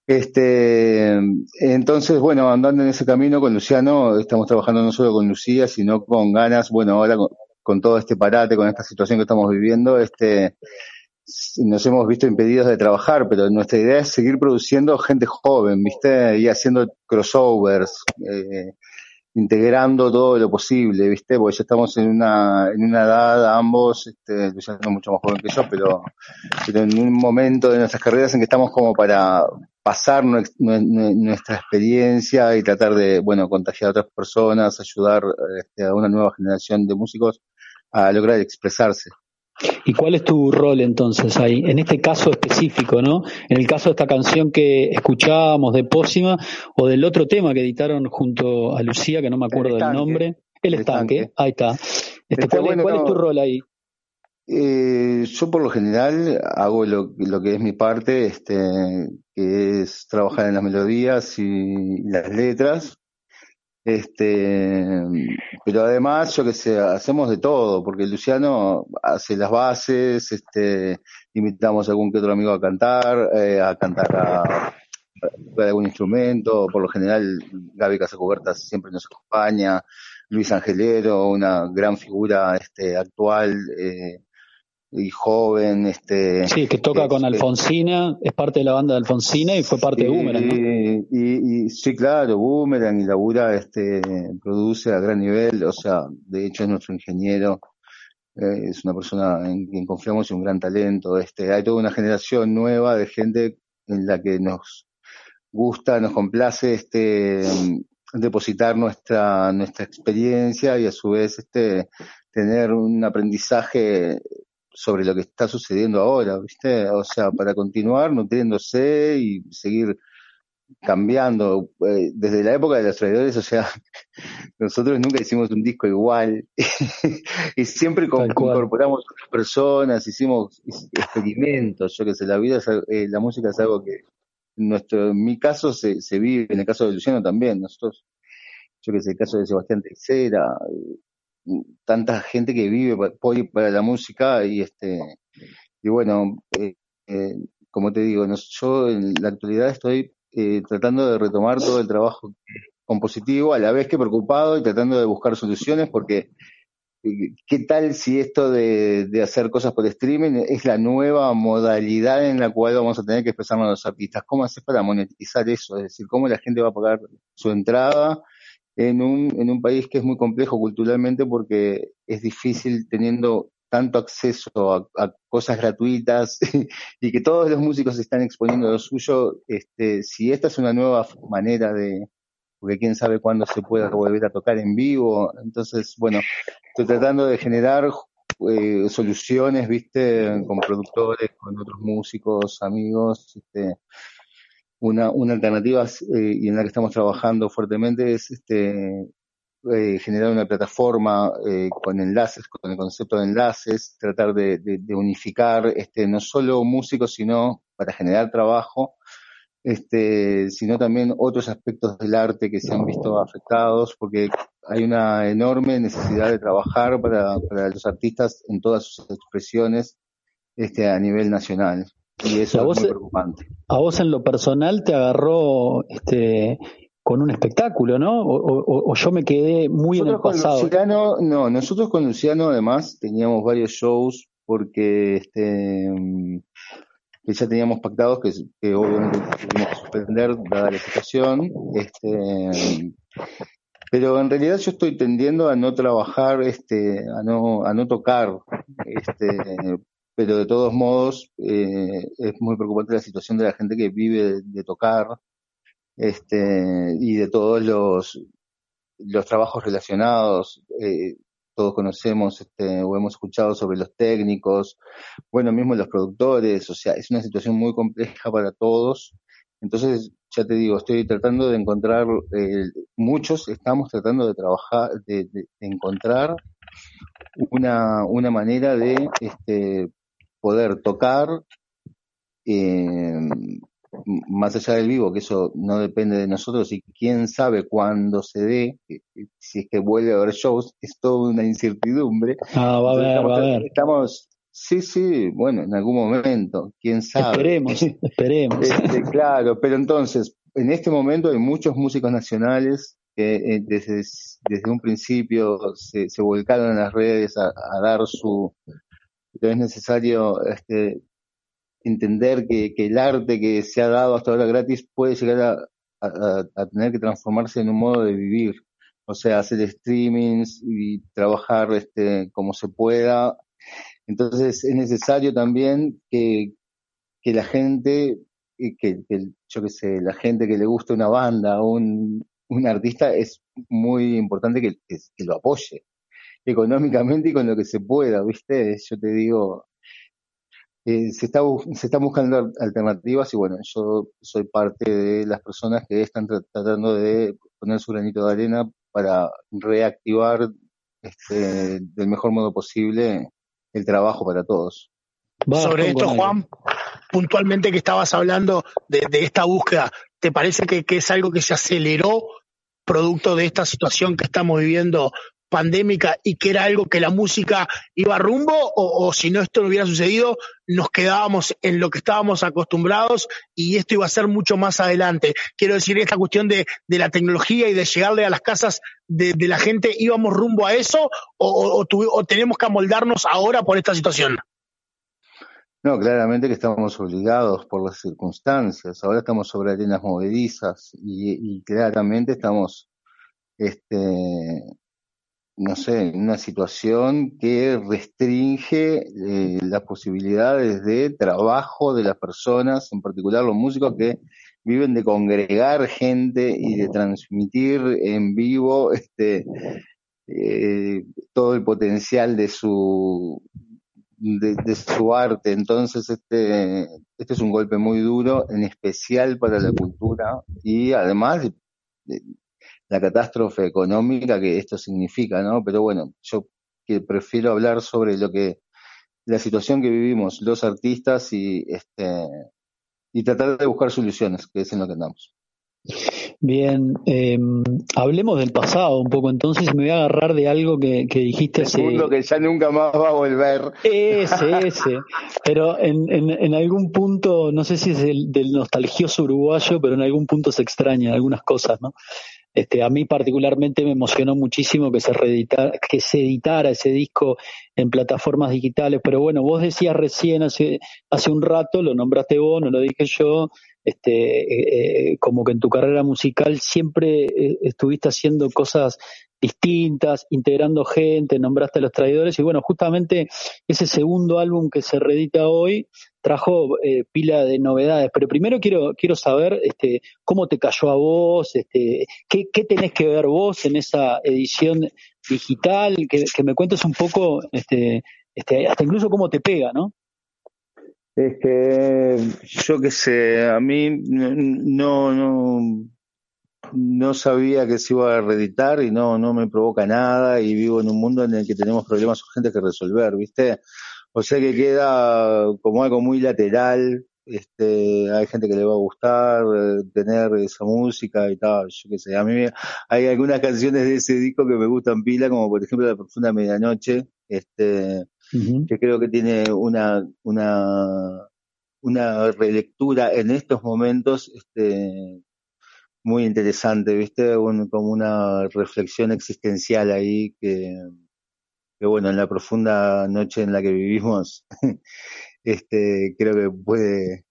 Este, entonces, bueno, andando en ese camino con Luciano, estamos trabajando no solo con Lucía, sino con ganas, bueno, ahora con, todo este parate, con esta situación que estamos viviendo, este, nos hemos visto impedidos de trabajar, pero nuestra idea es seguir produciendo gente joven, ¿viste? Y haciendo crossovers, eh, integrando todo lo posible, ¿viste? Porque ya estamos en una, en una edad ambos, este, Luciano es mucho más joven que yo, pero, pero en un momento de nuestras carreras en que estamos como para pasar nue- nue- nue- nuestra experiencia y tratar de, bueno, contagiar a otras personas, ayudar este, a una nueva generación de músicos a lograr expresarse. ¿Y cuál es tu rol entonces ahí? En este caso específico, ¿no? En el caso de esta canción que escuchábamos de Pósima o del otro tema que editaron junto a Lucía, que no me acuerdo del nombre. El, estanque. ahí está. Este, ¿Cuál, es- bueno, cuál es tu rol ahí? Eh, yo por lo general hago lo, lo que es mi parte, este, que es trabajar en las melodías y las letras. Este, pero además, yo que sé, hacemos de todo, porque Luciano hace las bases, este, invitamos a algún que otro amigo a cantar, eh, a cantar a, a algún instrumento, por lo general Gaby Casacubertas siempre nos acompaña, Luis Angelero, una gran figura este, actual eh, y joven, este, Sí, que toca con que- Alfonsina, es parte de la banda de Alfonsina y fue parte de Boomerang, ¿no? y- sí, claro, Boomerang y labura, este, produce a gran nivel, o sea, de hecho es nuestro ingeniero, eh, es una persona en quien confiamos y un gran talento, este, hay toda una generación nueva de gente en la que nos gusta, nos complace, este, depositar nuestra, nuestra experiencia y a su vez, este, tener un aprendizaje sobre lo que está sucediendo ahora, ¿viste? O sea, para continuar nutriéndose y seguir cambiando. Eh, desde la época de los traidores, o sea, <laughs> nosotros nunca hicimos un disco igual <laughs> y siempre con- incorporamos otras personas, hicimos experimentos, yo que sé, la vida, es eh, la música es algo que en nuestro, en mi caso se, se vive, en el caso de Luciano también, nosotros, yo que sé, el caso de Sebastián Teixeira, eh, tanta gente que vive para la música y este y bueno eh, eh, como te digo nos- yo en la actualidad estoy eh, tratando de retomar todo el trabajo compositivo a la vez que preocupado y tratando de buscar soluciones porque eh, qué tal si esto de, de hacer cosas por streaming es la nueva modalidad en la cual vamos a tener que expresarnos los artistas cómo haces para monetizar eso es decir cómo la gente va a pagar su entrada en un, en un país que es muy complejo culturalmente porque es difícil teniendo tanto acceso a, cosas gratuitas <laughs> y que todos los músicos están exponiendo lo suyo, este, si esta es una nueva manera de, porque quién sabe cuándo se pueda volver a tocar en vivo, entonces, bueno, estoy tratando de generar eh, soluciones, viste, con productores, con otros músicos, amigos, este, una, una alternativa eh, y en la que estamos trabajando fuertemente es este eh, generar una plataforma eh, con enlaces, con el concepto de enlaces, tratar de, de- unificar este no solo músicos, sino para generar trabajo, este, sino también otros aspectos del arte que se han visto afectados, porque hay una enorme necesidad de trabajar para, para los artistas en todas sus expresiones este, a nivel nacional. Y eso ¿Y a es vos, muy eh, preocupante. A vos en lo personal te agarró este con un espectáculo, ¿no? O, o- o yo me quedé muy en el con pasado. Luciano, no, nosotros con Luciano además teníamos varios shows porque este que ya teníamos pactados que, que obviamente tuvimos que suspender dada la situación, este pero en realidad yo estoy tendiendo a no trabajar, este, a no, a no tocar, este, pero de todos modos eh, es muy preocupante la situación de la gente que vive de, tocar, este, y de todos los, los trabajos relacionados, eh, todos conocemos este, o hemos escuchado sobre los técnicos, bueno, mismo los productores, o sea, es una situación muy compleja para todos. Entonces, ya te digo, estoy tratando de encontrar, eh, muchos estamos tratando de trabajar, de- de encontrar una, una manera de este, poder tocar eh, más allá del vivo, que eso no depende de nosotros y quién sabe cuándo se dé, si es que vuelve a haber shows, es toda una incertidumbre. Ah, va a ver, estamos, va a ver. estamos, sí, sí, bueno, en algún momento, quién sabe. Esperemos, <laughs> esperemos. Este, claro, pero entonces, en este momento hay muchos músicos nacionales que eh, desde, desde un principio se, se volcaron en las redes a, a dar su... Pero es necesario este, entender que, que el arte que se ha dado hasta ahora gratis puede llegar a, tener que transformarse en un modo de vivir. O sea, hacer streamings y trabajar este, como se pueda. Entonces es necesario también que, que la gente, que, que, yo qué sé, la gente que le gusta una banda o un, artista es muy importante que lo apoye económicamente y con lo que se pueda, ¿viste? Yo te digo, eh, se, está, se están buscando alternativas y bueno, yo soy parte de las personas que están tratando de poner su granito de arena para reactivar este, del mejor modo posible el trabajo para todos. Sobre esto, Juan, puntualmente que estabas hablando de, esta búsqueda, ¿te parece que, que, es algo que se aceleró producto de esta situación que estamos viviendo pandémica y que era algo que la música iba rumbo o, si no esto no hubiera sucedido nos quedábamos en lo que estábamos acostumbrados y esto iba a ser mucho más adelante. Quiero decir, esta cuestión de, la tecnología y de llegarle a las casas de, la gente, ¿íbamos rumbo a eso o, o, tenemos que amoldarnos ahora por esta situación? No, claramente que estamos obligados por las circunstancias. Ahora estamos sobre arenas movedizas y, y claramente estamos este, no sé, en una situación que restringe eh, las posibilidades de trabajo de las personas, en particular los músicos que viven de congregar gente y de transmitir en vivo este eh, todo el potencial de su de, su arte. Entonces este este es un golpe muy duro en especial para la cultura y además la catástrofe económica que esto significa, ¿no? Pero bueno, yo que prefiero hablar sobre lo que la situación que vivimos los artistas y este y tratar de buscar soluciones, que es en lo que andamos. Bien, eh, hablemos del pasado un poco entonces, me voy a agarrar de algo que, que dijiste hace... mundo que ya nunca más va a volver. Ese, ese. Pero en, en, en algún punto, no sé si es el, del nostalgioso uruguayo, pero en algún punto se extraña algunas cosas, ¿no? Este, a mí particularmente me emocionó muchísimo que se, que se editara ese disco en plataformas digitales, pero bueno, vos decías recién hace, hace un rato, lo nombraste vos, no lo dije yo, este, eh, eh, como que en tu carrera musical siempre eh, estuviste haciendo cosas distintas, integrando gente, nombraste a los traidores y bueno, justamente ese segundo álbum que se reedita hoy trajo eh, pila de novedades, pero primero quiero quiero saber este cómo te cayó a vos, este qué, tenés que ver vos en esa edición digital, que, que me cuentes un poco este este hasta incluso cómo te pega, ¿no? Es que yo qué sé, a mí no no no sabía que se iba a reeditar y no, no me provoca nada y vivo en un mundo en el que tenemos problemas urgentes que resolver, ¿viste? O sea que queda como algo muy lateral, este, hay gente que le va a gustar eh, tener esa música y tal, yo qué sé, a mí hay algunas canciones de ese disco que me gustan pila, como por ejemplo La Profunda Medianoche, este, que creo que tiene una, una, una relectura en estos momentos, este, muy interesante, ¿viste? como una reflexión existencial ahí que, que, bueno, en la profunda noche en la que vivimos, <laughs> este, creo que puede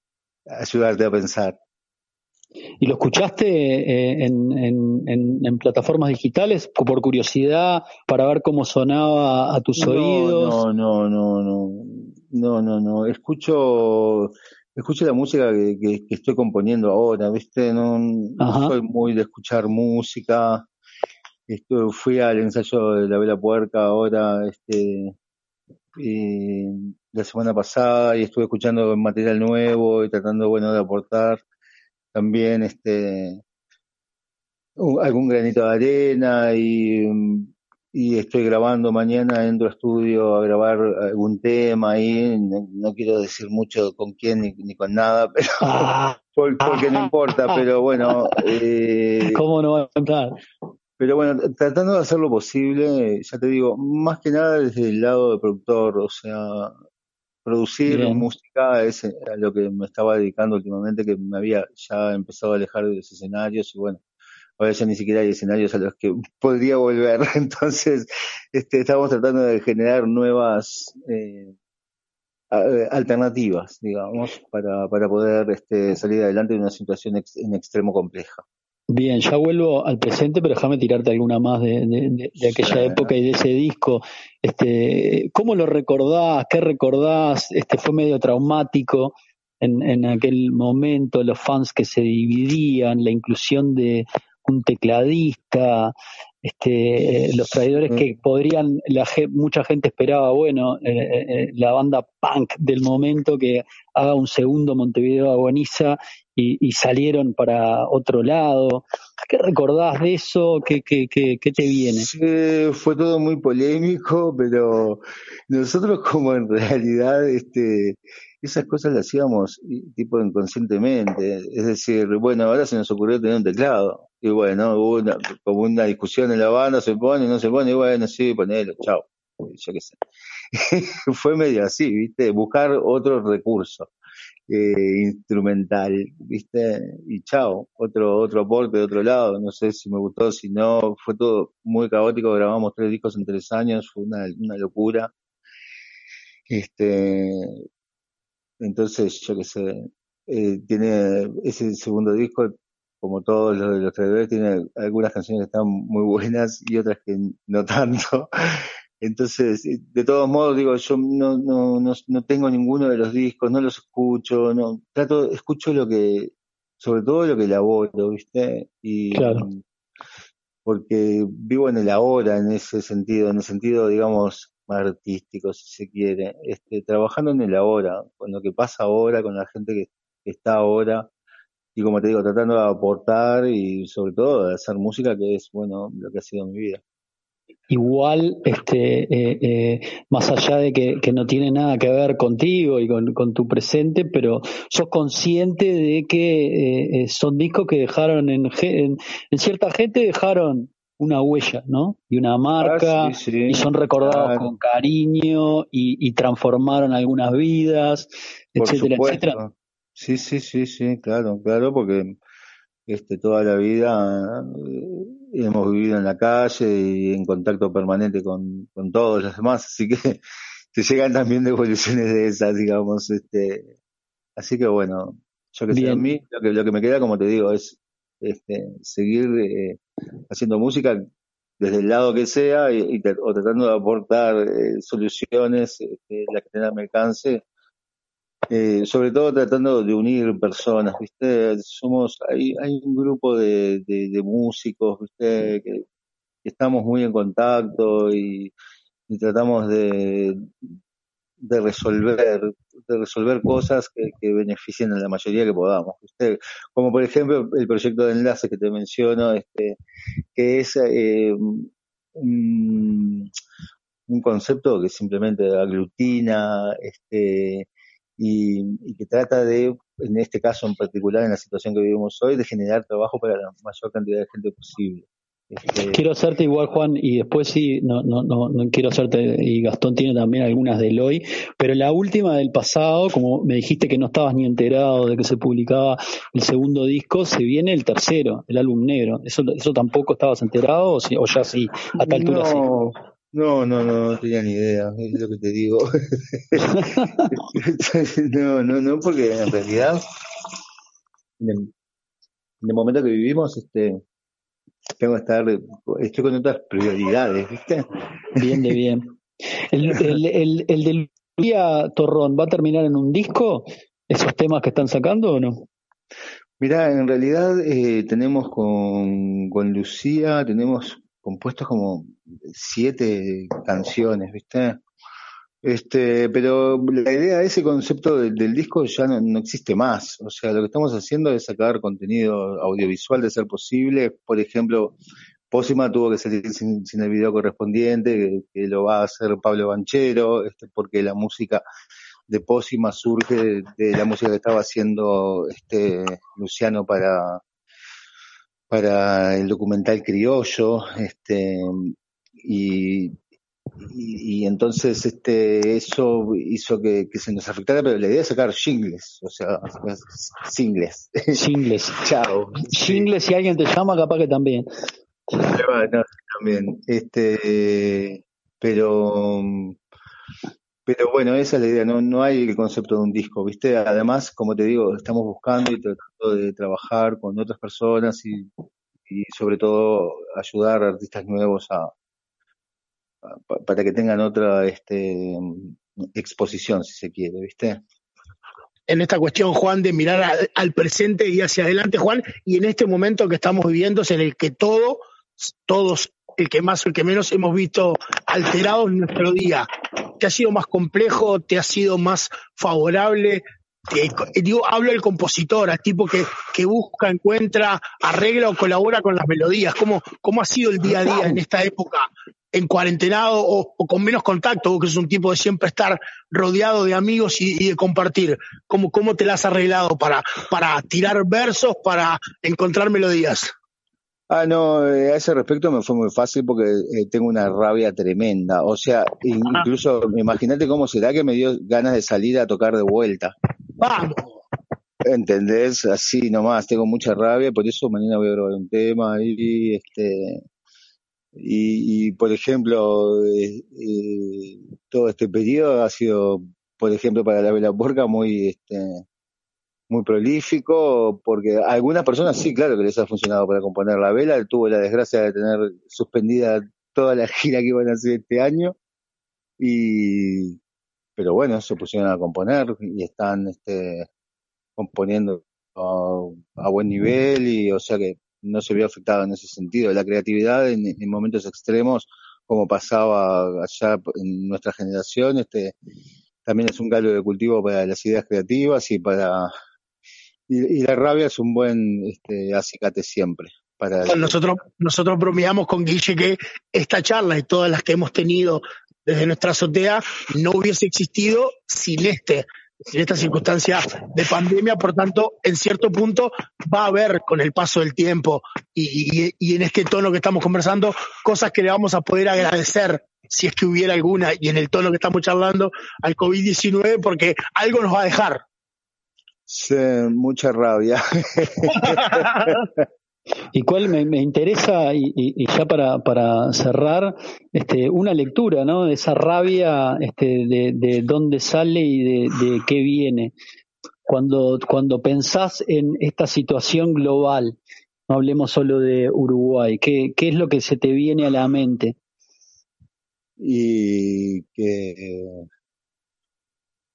ayudarte a pensar. ¿Y lo escuchaste eh, en, en, en, plataformas digitales por curiosidad, para ver cómo sonaba a tus oídos? No, no, no, no, no, no, no. Escucho escucho la música que, que, estoy componiendo ahora, ¿viste? No, soy muy de escuchar música. Estuve, fui al ensayo de La Vela Puerca ahora, este, la semana pasada y estuve escuchando material nuevo y tratando, bueno, de aportar también, este, algún granito de arena y y estoy grabando mañana, entro a estudio a grabar algún tema ahí, no, quiero decir mucho con quién ni, con nada, <laughs> pero ah. porque no importa, pero bueno. Eh, <laughs> ¿Cómo no va a entrar? Pero bueno, tratando de hacer lo posible, ya te digo, más que nada desde el lado de productor, o sea, producir música es a lo que me estaba dedicando últimamente, que me había ya empezado a alejar de los escenarios y bueno, ahora ya ni siquiera hay escenarios a los que <laughs> podría volver. <laughs> Entonces, este, estamos tratando de generar nuevas eh, alternativas, digamos, para, para poder este, salir adelante de una situación en extremo compleja. Bien, ya vuelvo al presente, pero déjame tirarte alguna más de, de, aquella época y de ese disco. Este, ¿Cómo lo recordás? ¿Qué recordás? Este, ¿Fue medio traumático en, en aquel momento? Los fans que se dividían, la inclusión de un tecladista, este, los traidores Mm. que podrían, la, ge- mucha gente esperaba, bueno, eh, eh, la banda punk del momento que haga un segundo Montevideo agoniza y, y salieron para otro lado. ¿Qué recordás de eso? ¿Qué, qué, qué, qué te viene? Sí, fue todo muy polémico, pero nosotros como en realidad este, esas cosas las hacíamos tipo inconscientemente. Es decir, bueno, ahora se nos ocurrió tener un teclado. Y bueno, hubo una, como una discusión en la banda, se pone, no se pone, y bueno, sí, ponelo, chao. Yo qué sé. <laughs> fue medio así, ¿viste? Buscar otro recurso eh, instrumental, ¿viste? Y chao, otro, otro aporte de otro lado, no sé si me gustó, si no, fue todo muy caótico, grabamos tres discos en tres años, fue una, una locura. Este, entonces, yo qué sé, eh, tiene ese segundo disco, como todos los de los traidores, tiene algunas canciones que están muy buenas y otras que no tanto. <laughs> Entonces, eh, de todos modos, digo, yo no, no, no, no tengo ninguno de los discos, no los escucho, no, trato, escucho lo que, sobre todo lo que elaboro, ¿viste? Y, Claro. porque vivo en el ahora en ese sentido, en el sentido, digamos, artístico, si se quiere, este, trabajando en el ahora, con lo que pasa ahora, con la gente que, está ahora, y como te digo, tratando de aportar y sobre todo de hacer música, que es, bueno, lo que ha sido mi vida. Igual, este, eh, eh, más allá de que, que no tiene nada que ver contigo y con, con tu presente, pero sos consciente de que eh, eh, son discos que dejaron en, en cierta gente dejaron una huella, ¿no? Y una marca, Ah, sí, sí, y son recordados claro. con cariño y, y transformaron algunas vidas, Por etcétera, supuesto. etcétera. Sí, sí, sí, sí, claro, claro, porque este, toda la vida eh, hemos vivido en la calle y en contacto permanente con, con todos los demás, así que <laughs> te llegan también devoluciones de esas, digamos, este, así que bueno, yo que sé, a mí lo que, lo que me queda, como te digo, es este, seguir eh, haciendo música desde el lado que sea y, o tratando de aportar eh, soluciones, este, las que tengan alcance, eh, sobre todo tratando de unir personas, ¿viste? Somos, hay, hay un grupo de, de, de músicos, ¿viste? Que, que estamos muy en contacto y, y tratamos de, de resolver, de resolver cosas que, que beneficien a la mayoría que podamos, ¿viste? Como por ejemplo el proyecto de enlace que te menciono, este, que es eh, un, concepto que simplemente aglutina, este, y que trata de, en este caso en particular, en la situación que vivimos hoy, de generar trabajo para la mayor cantidad de gente posible. Este, Quiero hacerte igual, Juan, y después sí, no, no, no, no quiero hacerte, y Gastón tiene también algunas del hoy, pero la última del pasado, como me dijiste que no estabas ni enterado de que se publicaba el segundo disco, se viene el tercero, el álbum negro. ¿Eso, eso tampoco estabas enterado o, sí- o ya sí, a esta altura sí? no, no, no, no, no tenía ni idea, es lo que te digo. <laughs> no, no, no, porque en realidad, en el, en el momento que vivimos, este, tengo que estar, estoy con otras prioridades, ¿viste? Bien de bien. El, el, el, el de Lucía Torrón, ¿va a terminar en un disco? ¿Esos temas que están sacando o no? Mirá, en realidad eh, tenemos con, con Lucía, tenemos compuestos como siete canciones, ¿viste? Este, pero la idea de ese concepto del, disco ya no, existe más. O sea, lo que estamos haciendo es sacar contenido audiovisual de ser posible. Por ejemplo, Pósima tuvo que salir sin, el video correspondiente, que, que lo va a hacer Pablo Banchero, este, porque la música de Pósima surge de, de la música que estaba haciendo este Luciano para para el documental criollo, este y, y, y entonces este eso hizo que, que se nos afectara, pero la idea es sacar jingles, o sea, singles. Singles. <laughs> Chao. Singles, si alguien te llama, capaz que también. No, también. Este, pero, pero bueno, esa es la idea. No, no hay el concepto de un disco, ¿viste? Además, como te digo, estamos buscando y tratando de trabajar con otras personas y, y sobre todo ayudar a artistas nuevos a, para que tengan otra este, exposición, si se quiere, ¿viste? en esta cuestión, Juan, de mirar al, presente y hacia adelante, Juan, y en este momento que estamos viviendo es en el que todo, todos el que más o el que menos hemos visto alterado en nuestro día. ¿Te ha sido más complejo? ¿Te ha sido más favorable? Digo, hablo del compositor, al tipo que, que busca, encuentra, arregla o colabora con las melodías. ¿Cómo, ¿Cómo ha sido el día a día en esta época en cuarentenado o, o, con menos contacto, vos que es un tipo de siempre estar rodeado de amigos y, y, de compartir. ¿Cómo, ¿Cómo te la has arreglado para, para tirar versos, para encontrar melodías? Ah, no, eh, a ese respecto me fue muy fácil porque eh, tengo una rabia tremenda. O sea, incluso, imagínate cómo será que me dio ganas de salir a tocar de vuelta. ¡Vamos! ¿Entendés? Así nomás, tengo mucha rabia, por eso mañana voy a grabar un tema y este y, y por ejemplo, eh, eh, todo este periodo ha sido, por ejemplo, para la Vela Porca muy, este, muy prolífico, porque a algunas personas sí, claro que les ha funcionado para componer la vela. Tuvo la desgracia de tener suspendida toda la <laughs> gira que iban a hacer este año. Y, pero bueno, se pusieron a componer y están, este, componiendo a buen nivel y, o sea que no se vio afectado en ese sentido. La creatividad en, en momentos extremos, como pasaba allá en nuestra generación, este, también es un caldo de cultivo para las ideas creativas y para y, y la rabia es un buen este, acicate siempre. Para bueno, nosotros nosotros bromeamos con Guille que esta charla y todas las que hemos tenido desde nuestra azotea no hubiese existido sin este en esta circunstancia de pandemia, por tanto, en cierto punto va a haber con el paso del tiempo y, y, y, en este tono que estamos conversando, cosas que le vamos a poder agradecer si es que hubiera alguna y en el tono que estamos charlando al COVID-19 porque algo nos va a dejar. Sí, mucha rabia. <laughs> Y cuál me, interesa, y, y, ya para, para cerrar, este, una lectura, ¿no? De esa rabia, este, de, de dónde sale y de, de qué viene. Cuando, cuando pensás en esta situación global, no hablemos solo de Uruguay, ¿qué, qué es lo que se te viene a la mente? Y que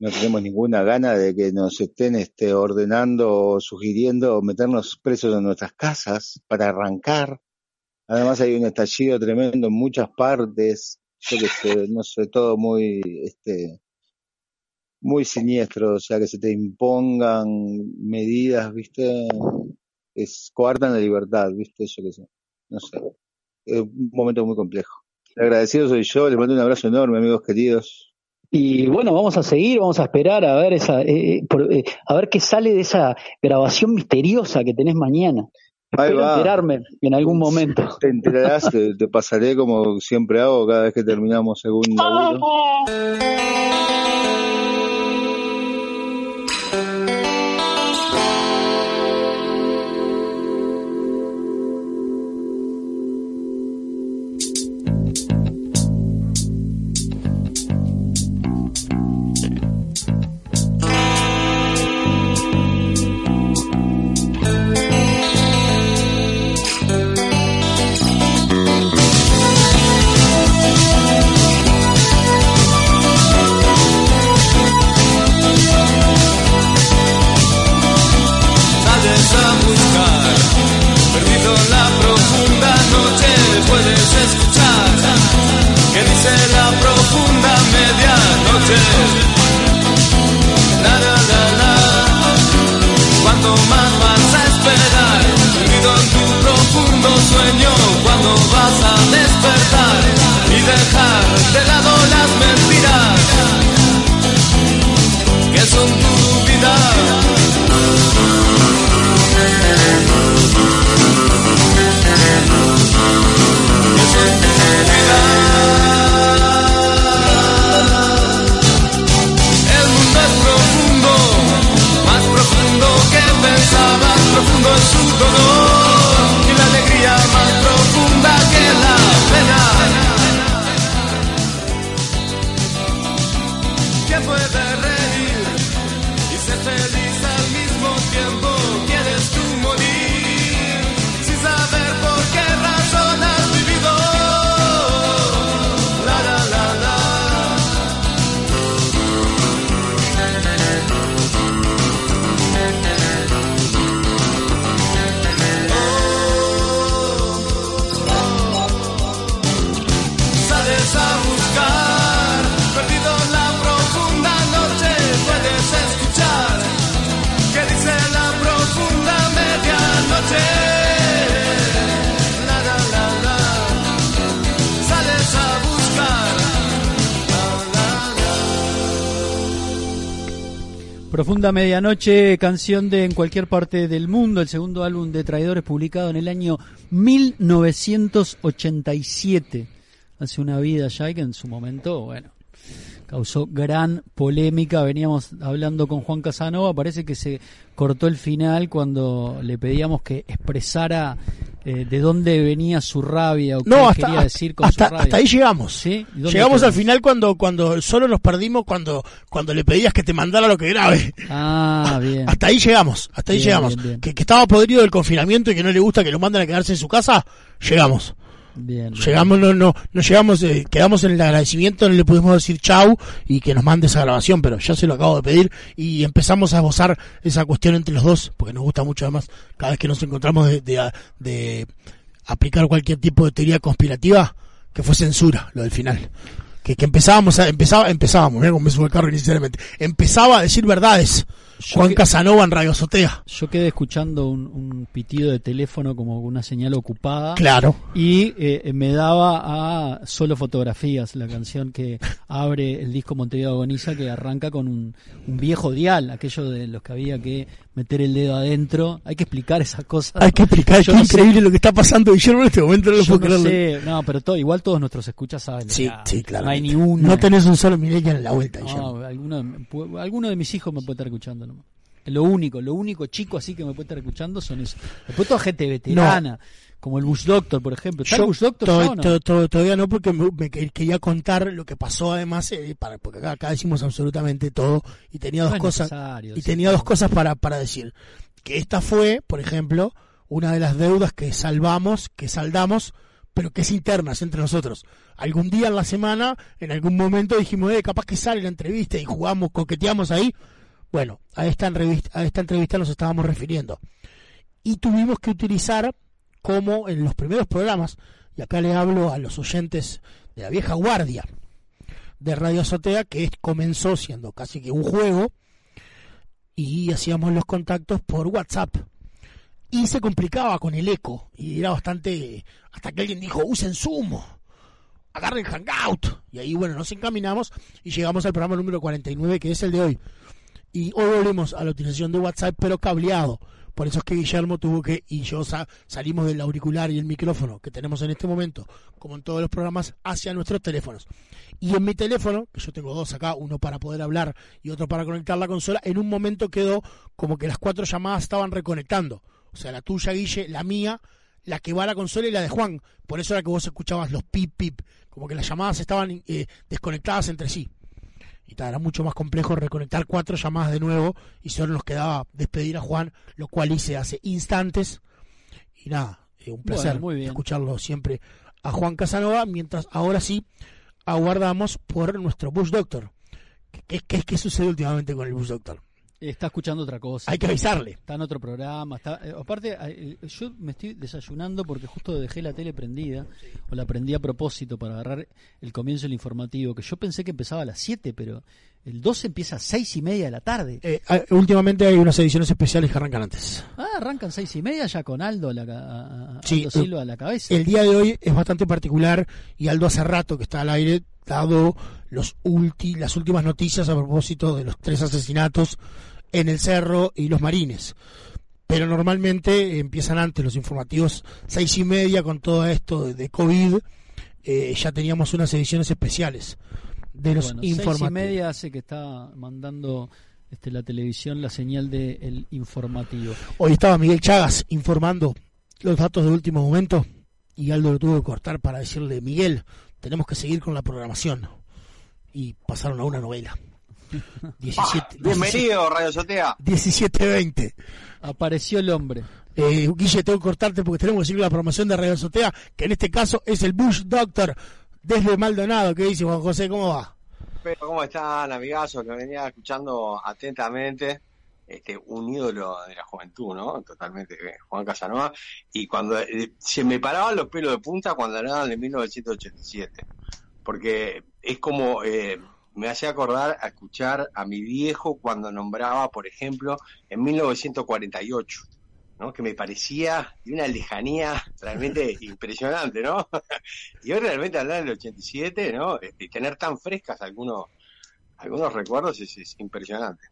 no tenemos ninguna gana de que nos estén este, ordenando o sugiriendo meternos presos en nuestras casas para arrancar. Además hay un estallido tremendo en muchas partes, yo que sé, no sé, todo muy, este, muy siniestro, o sea, que se te impongan medidas, viste, es, coartan la libertad, viste, yo que sé, no sé, es un momento muy complejo. Agradecido soy yo, les mando un abrazo enorme, amigos queridos. Y bueno, vamos a seguir, vamos a esperar a ver esa, eh, por, eh, a ver qué sale de esa grabación misteriosa que tenés mañana. Ahí Espero va. enterarme en algún momento. Te enterarás, te, te pasaré como siempre hago cada vez que terminamos según laburo. <laughs> Profunda Medianoche, canción de En cualquier parte del mundo, el segundo álbum de Traidores publicado en el año 1987. Hace una vida ya que en su momento, bueno, causó gran polémica. Veníamos hablando con Juan Casanova, parece que se cortó el final cuando le pedíamos que expresara eh, de dónde venía su rabia o qué No, hasta, quería decir con hasta, su rabia. hasta ahí llegamos. ¿Sí? ¿Y dónde Llegamos al final cuando cuando solo nos perdimos cuando cuando le pedías que te mandara lo que grabe. Ah, bien. Hasta ahí llegamos, hasta ahí Bien, llegamos. bien, bien. Que, que estaba podrido del confinamiento y que no le gusta que lo manden a quedarse en su casa, llegamos. Llegamos, no, no, no llegamos, eh, quedamos en el agradecimiento, no le pudimos decir chau y que nos mande esa grabación, pero ya se lo acabo de pedir y empezamos a esbozar esa cuestión entre los dos, porque nos gusta mucho además cada vez que nos encontramos de, de, de aplicar cualquier tipo de teoría conspirativa, que fue censura, lo del final. Que, que empezábamos a, empezaba, empezábamos, mira cómo me el carro inicialmente, empezaba a decir verdades. Juan que- Casanova en Radio Azotea. Yo quedé escuchando un, un pitido de teléfono como una señal ocupada. Claro. Y eh, me daba a Solo Fotografías, la canción que abre el disco Montevideo Agoniza, que arranca con un, un viejo dial, aquello de los que había que meter el dedo adentro. Hay que explicar esas cosas. Hay que explicar, Yo no sé- increíble lo que está pasando Guillermo en este momento, no lo yo puedo no creerlo. sé, no, pero todo, igual todos nuestros escuchas saben. Sí, sí, claro. No hay ni uno. No tenés un solo millennial en la vuelta, Guillermo. No, alguno de mis hijos me puede estar escuchando nomás. Lo único, lo único chico así que me puede estar escuchando son esos. Después toda gente veterana, como el Bush Doctor, por ejemplo. ¿Está el Yo Bush Doctor to- ya o no? to- to- todavía no, porque me, me que- quería contar lo que pasó además, eh, para, porque acá, acá decimos absolutamente todo, y tenía dos No cosas, y tenía dos cosas para, para decir. Que esta fue, por ejemplo, una de las deudas que salvamos, que saldamos, pero que es interna, es entre nosotros. Algún día en la semana, en algún momento dijimos, eh, capaz que sale la entrevista y jugamos, coqueteamos ahí. Bueno, a esta, entrevista, nos estábamos refiriendo. Y tuvimos que utilizar, como en los primeros programas, y acá le hablo a los oyentes de la vieja guardia de Radio Azotea, que comenzó siendo casi que un juego, y hacíamos los contactos por WhatsApp. Y se complicaba con el eco, y era bastante... Hasta que alguien dijo, usen Sumo, agarren Hangout. Y ahí, bueno, nos encaminamos y llegamos al programa número 49, que es el de hoy. Y hoy volvemos a la utilización de WhatsApp, pero cableado. Por eso es que Guillermo tuvo que, y yo sa- salimos del auricular y el micrófono que tenemos en este momento, como en todos los programas, hacia nuestros teléfonos. Y en mi teléfono, que yo tengo dos acá, uno para poder hablar y otro para conectar la consola, en un momento quedó como que las cuatro llamadas estaban reconectando. O sea, la tuya, Guille, la mía, la que va a la consola y la de Juan. Por eso era que vos escuchabas los pip pip, como que las llamadas estaban eh, desconectadas entre sí. Y era mucho más complejo reconectar cuatro llamadas de nuevo y solo nos quedaba despedir a Juan, lo cual hice hace instantes. Y nada, eh, un placer Bueno, muy bien. escucharlo siempre a Juan Casanova, mientras ahora sí aguardamos por nuestro Bush Doctor. ¿Qué, qué, qué- qué sucede últimamente con el Bush Doctor? Está escuchando otra cosa. Hay que avisarle. Está en otro programa. Está, eh, aparte, eh, yo me estoy desayunando porque justo dejé la tele prendida, o la prendí a propósito para agarrar el comienzo del informativo, que yo pensé que empezaba a las 7, pero el 12 empieza a 6 y media de la tarde. Eh, ah, últimamente hay unas ediciones especiales que arrancan antes. Ah, arrancan 6 y media ya con Aldo, a la, a- a- Sí, Aldo Silva a la cabeza. El día de hoy es bastante particular y Aldo hace rato que está al aire, dado los ulti, las últimas noticias a propósito de los tres asesinatos en el Cerro y los Marines. Pero normalmente empiezan antes los informativos, seis y media con todo esto de, de COVID. eh, ya teníamos unas ediciones especiales de los bueno, seis informativos. y media hace que está mandando este, la televisión la señal del informativo. Hoy estaba Miguel Chagas informando los datos de último momento y Aldo lo tuvo que cortar para decirle, Miguel, tenemos que seguir con la programación. Y pasaron a una novela. 17, Bienvenido, Radio Sotea. 17-20. Apareció el hombre. Eh, Guille, tengo que cortarte porque tenemos que seguir la programación de Radio Azotea, que en este caso es el Bush Doctor desde Maldonado. ¿Qué dice Juan José? ¿Cómo va? Pero, ¿cómo están, amigazos? Que venía escuchando atentamente. Este, un ídolo de la juventud, ¿no? Totalmente, eh, Juan Casanova. Y cuando eh, se me paraban los pelos de punta cuando hablaban de 1987. Porque es como, eh, me hacía acordar a escuchar a mi viejo cuando nombraba, por ejemplo, en 1948. ¿no? que me parecía de una lejanía realmente <laughs> impresionante, ¿no? <laughs> y hoy realmente hablar del 87, ¿no? Este, tener tan frescas algunos, algunos recuerdos es, es impresionante.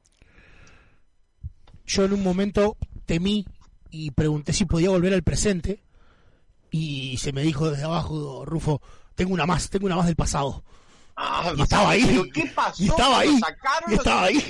yo en un momento temí y pregunté si podía volver al presente y se me dijo desde abajo, Rufo, tengo una más, tengo una más del pasado. Ah, Y estaba ahí. ¿Pero qué pasó? Y estaba ahí. sacaron Y estaba ahí.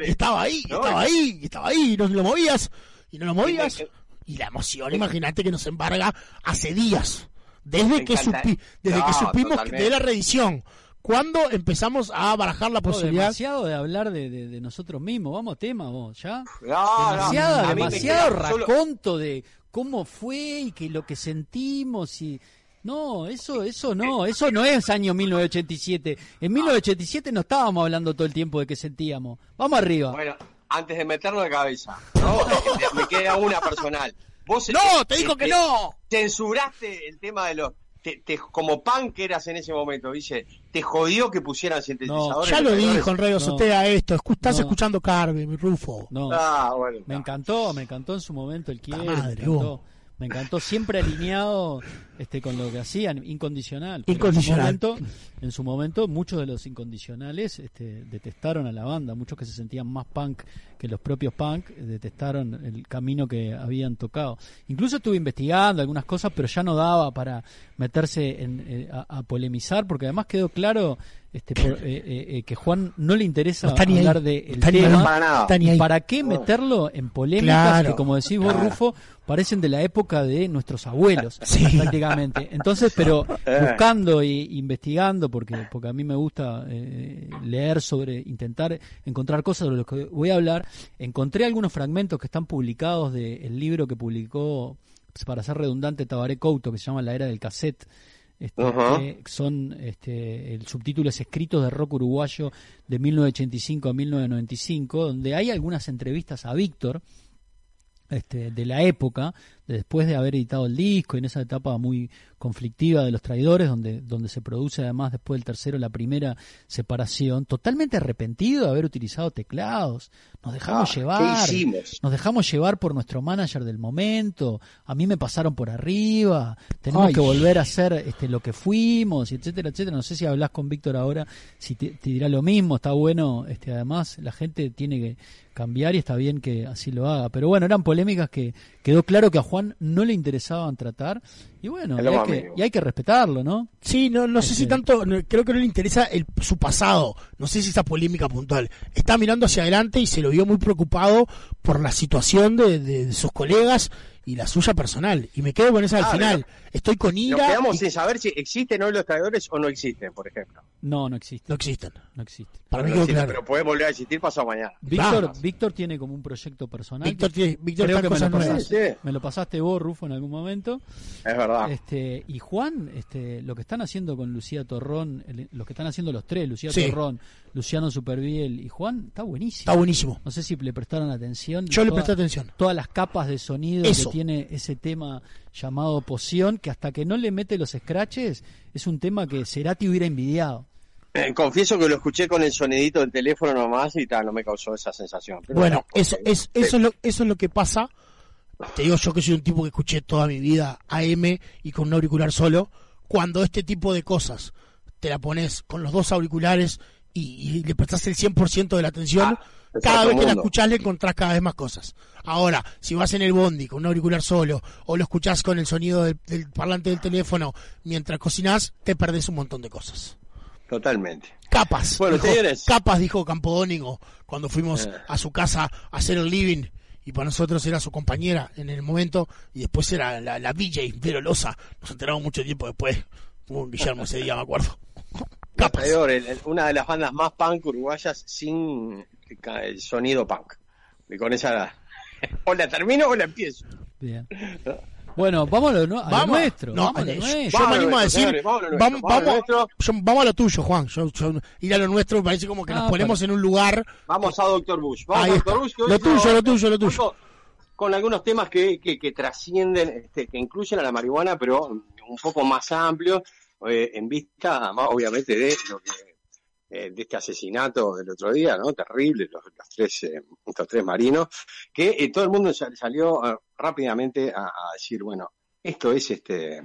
Y estaba ahí, y ¿No? estaba ahí, y estaba ahí, y no lo movías, y no lo movías. Y la emoción, imagínate que nos embarga hace días. Desde que, encanta. supi- desde No, que supimos totalmente. de la reedición. Cuando empezamos a barajar la posibilidad. demasiado de hablar de, de- de nosotros mismos. Vamos a tema, vos, ¿ya? No, demasiado, demasiado queda solo- raconto de cómo fue y que lo que sentimos y no, eso eso no, eso no es año 1987. En 1987 no estábamos hablando todo el tiempo de qué sentíamos. Vamos arriba. Bueno, antes de meterlo de cabeza, ¿no? me queda una personal. Vos ¡No! ¡Te dijo que no! Censuraste el tema de los. Te, te- como pan que eras en ese momento, dice, te jodió que pusieran sintetizadores. Ya lo dijo en Radio No. Sotea esto. escu- Estás No. escuchando Carve, mi Rufo. No. Ah, bueno. Me encantó, me encantó en su momento el quiere, madre, me encantó, vos. Me encantó siempre alineado este con lo que hacían, incondicional. Incondicional. En su momento, en su momento muchos de los incondicionales este, detestaron a la banda, muchos que se sentían más punk que los propios punk detestaron el camino que habían tocado. Incluso estuve investigando algunas cosas, pero ya no daba para meterse en, eh, a, a polemizar, porque además quedó claro este, por- eh, eh, eh, que Juan no le interesa No está ni hablar ahí. del No está ni ahí. tema. Para nada. Está ni ¿Y ahí. ¿Para qué meterlo en polémicas Claro, que, como decís vos, claro. Rufo, parecen de la época de nuestros abuelos, <laughs> Sí. prácticamente? Entonces, pero <laughs> buscando e investigando, porque, porque a mí me gusta eh, leer sobre, intentar encontrar cosas sobre lo que voy a hablar, encontré algunos fragmentos que están publicados del libro que publicó, para ser redundante, Tabaré Couto, que se llama La Era del Cassette. Este, que son este, el subtítulo es Escritos de Rock Uruguayo de 1985 a 1995, donde hay algunas entrevistas a Víctor este, de la época, después de haber editado el disco, y en esa etapa muy conflictiva de los traidores, donde, donde se produce además después del tercero la primera separación, totalmente arrepentido de haber utilizado teclados, nos dejamos Ah, llevar, nos dejamos llevar por nuestro manager del momento, a mí me pasaron por arriba, tenemos Ay. que volver a ser este, lo que fuimos, etcétera, etcétera. No sé si hablas con Víctor ahora, si te, te dirá lo mismo, está bueno, este, además la gente tiene que cambiar y está bien que así lo haga. Pero bueno, eran polémicas que quedó claro que a Juan no le interesaban tratar, y bueno, hay, que, y hay que respetarlo, ¿no? Sí, no, no sé si Este- tanto, no, creo que no le interesa el, su pasado, no sé si esa polémica puntual. Está mirando hacia adelante y se lo vio muy preocupado por la situación de, de sus colegas y la suya personal. Y me quedo con esa al Claro, final. Estoy con Nos ira. quedamos y- sin saber si existen hoy los traidores o no existen, por ejemplo. No, no existe, No existen. no existe. Para mí No existen, claro. Pero puede volver a existir pasado mañana. Víctor. Víctor tiene como un proyecto personal. Víctor, tiene, Víctor Creo está que me lo, pasaste, Sí, sí. me lo pasaste vos, Rufo, en algún momento. Es verdad. Este, y Juan, este, lo que están haciendo con Lucía Torrón, el- lo que están haciendo los tres, Lucía Sí. Torrón, Luciano Superviel y Juan, está buenísimo. Está buenísimo. No sé si le prestaron atención. Yo le presté atención. Todas las capas de sonido Eso. que tiene ese tema llamado Poción, que hasta que no le mete los scratches, es un tema que Cerati hubiera envidiado. Eh, confieso que lo escuché con el sonidito del teléfono nomás y tal, no me causó esa sensación. Pero Bueno, no, eso, es, eso, es lo, eso es lo que pasa. Te digo yo que soy un tipo que escuché toda mi vida AM y con un auricular solo. Cuando este tipo de cosas te la pones con los dos auriculares y, y le prestas el 100% de la atención, Ah, cada vez que la escuchás le encontrás cada vez más cosas. Ahora, si vas en el bondi con un auricular solo o lo escuchás con el sonido del, del parlante del teléfono mientras cocinás, te perdés un montón de cosas. Totalmente. Capas. Bueno, dijo, señores. Capas dijo Campodónico cuando fuimos Eh. a su casa a hacer el living y para nosotros era su compañera en el momento y después era la, la VJ Vero Loza. Nos enteramos mucho tiempo después. Con Guillermo ese día, me acuerdo. Capas. El- una de las bandas más punk uruguayas sin el sonido punk. Y con esa... <laughs> O la termino o la empiezo. Bien. Bueno, vamos a lo, nu- a lo Vamos. nuestro. No, vamos a lo yo- nuestro. yo me Vamos a lo animo a nuestro, decir, vamos a lo vamos, nuestro, vamos a lo vamos, nuestro. yo- vamos a lo tuyo, Juan. Yo- yo- ir a lo nuestro parece como que nos Ah, ponemos en un lugar. Vamos a Doctor Bush. Vamos Ahí a. Doctor Bush. Lo tuyo, lo tuyo, lo tuyo. Con, con algunos temas que, que, que trascienden, este, que incluyen a la marihuana, pero un poco más amplio, eh, en vista, obviamente, de lo que eh, de este asesinato del otro día, ¿no? Terrible, los, tres, eh, estos tres marinos, que eh, todo el mundo sal- salió eh, rápidamente a, decir, bueno, esto es este,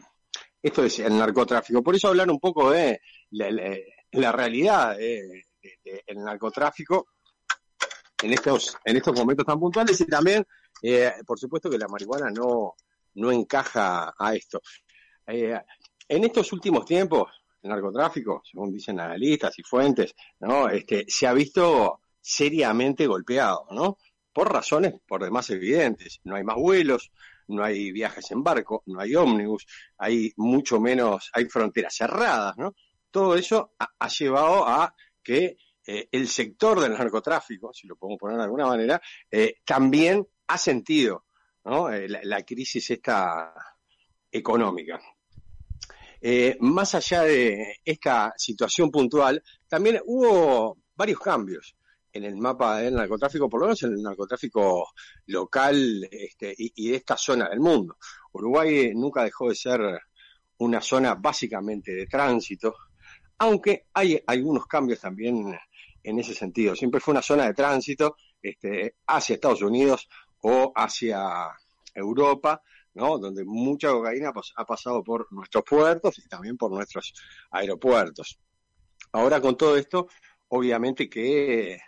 esto es el narcotráfico. Por eso hablar un poco de la, realidad del narcotráfico en estos, en estos momentos tan puntuales y también, eh, por supuesto que la marihuana no, no encaja a esto. Eh, en estos últimos tiempos, el narcotráfico, según dicen analistas y fuentes, ¿no? Este, se ha visto seriamente golpeado, ¿no? Por razones por demás evidentes. No hay más vuelos, no hay viajes en barco, no hay ómnibus, hay mucho menos, hay fronteras cerradas, ¿no? Todo eso ha, llevado a que eh, el sector del narcotráfico, si lo podemos poner de alguna manera, eh, también ha sentido. Eh, la, la, crisis esta económica. Más allá de esta situación puntual, también hubo varios cambios en el mapa del narcotráfico, por lo menos en el narcotráfico local este, y, y, de esta zona del mundo. Uruguay nunca dejó de ser una zona básicamente de tránsito, aunque hay algunos cambios también en ese sentido. Siempre fue una zona de tránsito este, hacia Estados Unidos o hacia Europa, ¿no? donde mucha cocaína ha pasado por nuestros puertos y también por nuestros aeropuertos. Ahora con todo esto, obviamente que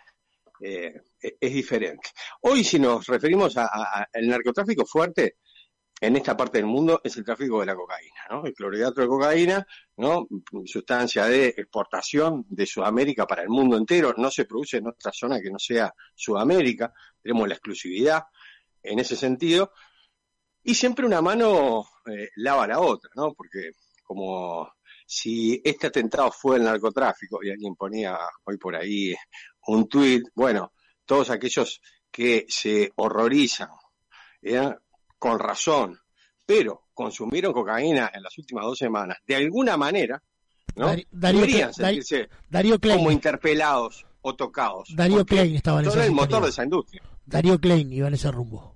eh, es diferente. Hoy si nos referimos al narcotráfico fuerte, en esta parte del mundo es el tráfico de la cocaína, ¿no? El clorhidrato de cocaína, ¿no? Sustancia de exportación de Sudamérica para el mundo entero, no se produce en otra zona que no sea Sudamérica, tenemos la exclusividad en ese sentido, y siempre una mano eh, lava la otra, ¿no? Porque como si este atentado fue el narcotráfico, y alguien ponía hoy por ahí un tuit, bueno, todos aquellos que se horrorizan, ¿eh? con razón, pero consumieron cocaína en las últimas dos semanas, de alguna manera, ¿no? Darío, Deberían sentirse Darío Klein. como interpelados o tocados. Darío Klein estaba en Son esa el motor de esa industria. Darío Klein iba en ese rumbo.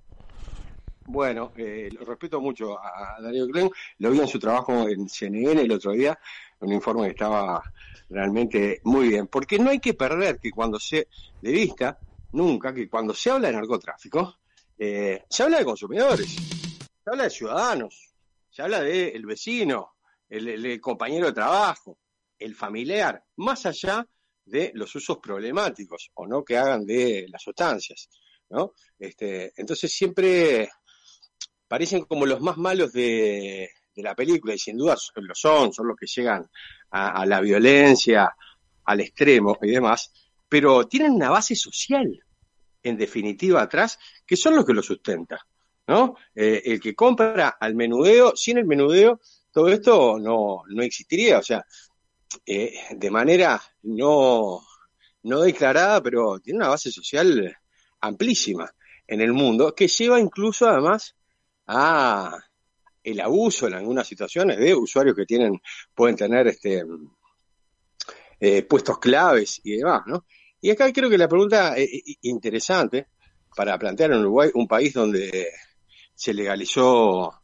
Bueno, eh, lo respeto mucho a Darío Klein, lo vi en su trabajo en CNN el otro día, un informe que estaba realmente muy bien, porque no hay que perder que cuando se, de vista, nunca, que cuando se habla de narcotráfico, eh, se habla de consumidores, se habla de ciudadanos, se habla de el vecino, el, el- el compañero de trabajo, el familiar, más allá de los usos problemáticos o no que hagan de las sustancias, ¿no? Este, entonces siempre parecen como los más malos de, la película y sin duda lo son, son los que llegan a, a la violencia, al extremo y demás, pero tienen una base social, en definitiva, atrás, que son los que lo sustenta, ¿no? Eh, el que compra al menudeo, sin el menudeo, todo esto no, no existiría, o sea, eh, de manera no, no declarada, pero tiene una base social amplísima en el mundo, que lleva incluso además a el abuso en algunas situaciones de usuarios que tienen, pueden tener este eh, puestos claves y demás, ¿no? Y acá creo que la pregunta eh, eh, interesante para plantear en Uruguay, un país donde se legalizó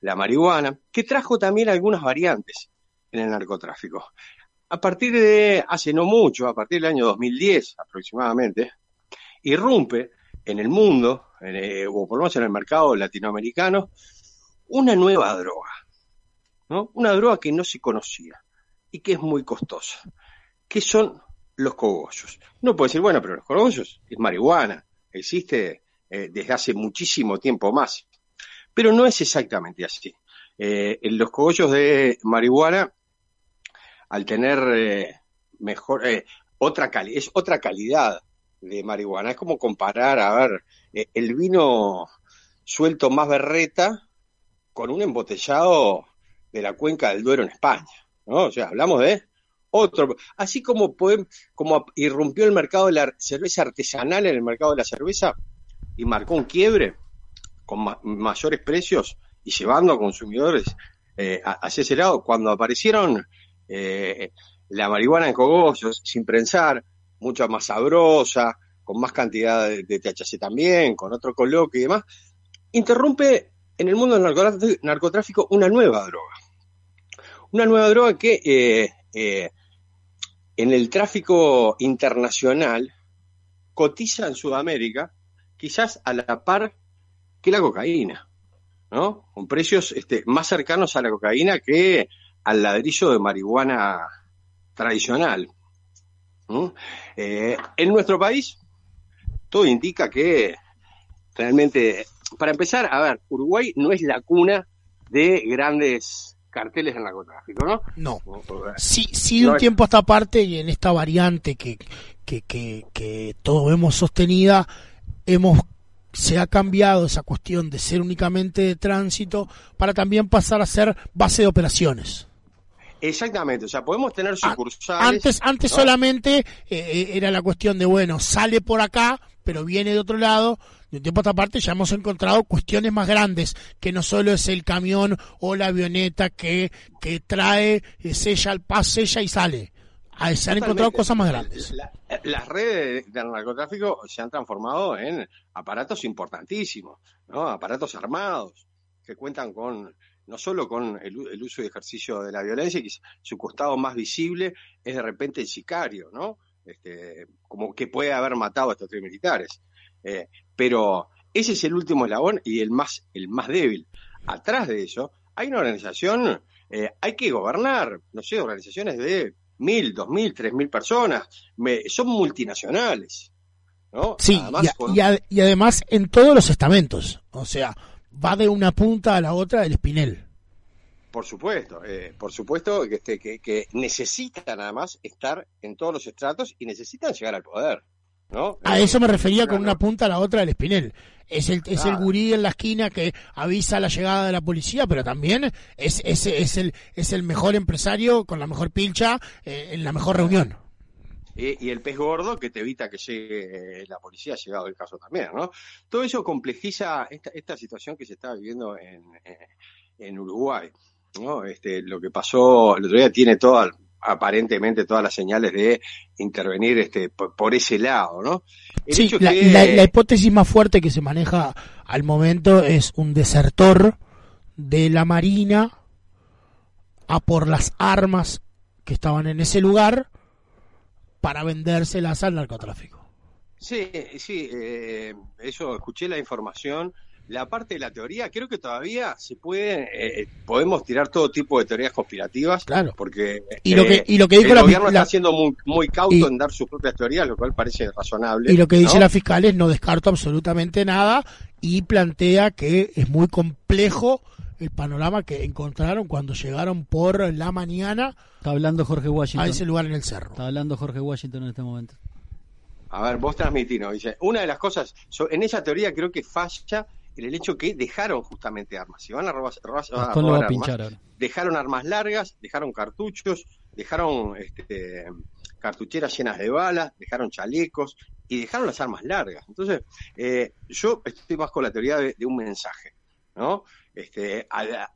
la marihuana, que trajo también algunas variantes en el narcotráfico. A partir de hace no mucho, a partir del año 2010 aproximadamente, irrumpe en el mundo, eh, o por lo menos en el mercado latinoamericano, una nueva droga, ¿no? Una droga que no se conocía y que es muy costosa, que son los cogollos. No puede decir, bueno, pero los cogollos es marihuana, existe eh, desde hace muchísimo tiempo más, pero no es exactamente así. Eh, en los cogollos de marihuana, al tener eh, mejor, otra es otra calidad de marihuana, es como comparar, a ver, eh, el vino suelto más berreta con un embotellado de la cuenca del Duero en España, ¿no? O sea, hablamos de otro, así como como irrumpió el mercado de la cerveza artesanal en el mercado de la cerveza y marcó un quiebre con ma- mayores precios y llevando a consumidores eh, hacia ese lado, cuando aparecieron eh, la marihuana en cogollos sin prensar, mucho más sabrosa, con más cantidad de, de THC también, con otro coloque y demás, interrumpe en el mundo del narcotráfico, narcotráfico una nueva droga. Una nueva droga que eh, eh, en el tráfico internacional cotiza en Sudamérica quizás a la par que la cocaína, ¿no? Con precios este, más cercanos a la cocaína que al ladrillo de marihuana tradicional. ¿No? Eh, en nuestro país todo indica que realmente, para empezar, a ver, Uruguay no es la cuna de grandes carteles de narcotráfico, ¿no? No. Sí, sí de un tiempo a esta parte y en esta variante que, que, que, que todos vemos sostenida, hemos se ha cambiado esa cuestión de ser únicamente de tránsito para también pasar a ser base de operaciones. Exactamente, o sea, podemos tener sucursales. Antes, antes solamente eh, eh, era la cuestión de, bueno, sale por acá, pero viene de otro lado. De un tiempo a esta parte ya hemos encontrado cuestiones más grandes, que no solo es el camión o la avioneta que, que trae, eh, sella el paz, sella y sale. Ah, se han encontrado cosas más grandes. las redes del narcotráfico se han transformado en aparatos importantísimos, ¿no? Aparatos armados que cuentan con no solo con el, uso y ejercicio de la violencia, que su costado más visible es de repente el sicario, ¿no? Este, como que puede haber matado a estos tres militares. Eh, pero ese es el último eslabón y el más, el más débil. Atrás de eso hay una organización, eh, hay que gobernar, no sé, organizaciones de mil, dos mil, tres mil personas, son multinacionales. ¿no? Sí, y, y, además en todos los estamentos, o sea, va de una punta a la otra el espinel. Por supuesto, eh, por supuesto que, este, que, que necesitan nada más estar en todos los estratos y necesitan llegar al poder. ¿no? A eso me refería con una punta a la otra del espinel. Es el, es el gurí en la esquina que avisa la llegada de la policía, pero también es, es, es, el, es el mejor empresario con la mejor pilcha eh, en la mejor reunión. Y, el pez gordo que te evita que llegue la policía, ha llegado el caso también, ¿no? Todo eso complejiza esta, esta situación que se está viviendo en, en Uruguay. ¿no? Este, lo que pasó el otro día tiene toda, aparentemente todas las señales de intervenir este, por, ese lado, ¿no? sí, la, la, hipótesis más fuerte que se maneja al momento es un desertor de la Marina a por las armas que estaban en ese lugar para vendérselas al narcotráfico. Sí, sí, eh, eso escuché la información la parte de la teoría, creo que todavía se puede, eh, podemos tirar todo tipo de teorías conspirativas. Claro. Porque y lo que, eh, y lo que dijo el gobierno está siendo muy, muy cauto en dar sus propias teorías, lo cual parece razonable. Y lo que dice la fiscal es no descarto absolutamente nada y plantea que es muy complejo el panorama que encontraron cuando llegaron por la mañana. Está hablando Jorge Washington. A ese lugar en el cerro. Está hablando Jorge Washington en este momento. A ver, vos transmitinos. Dice, una de las cosas, en esa teoría creo que falla el hecho que dejaron justamente armas. Si van a robar, armas, dejaron armas largas, dejaron cartuchos, dejaron este, cartucheras llenas de balas, dejaron chalecos y dejaron las armas largas. Entonces, eh, yo estoy más con la teoría de, un mensaje, ¿no? Este,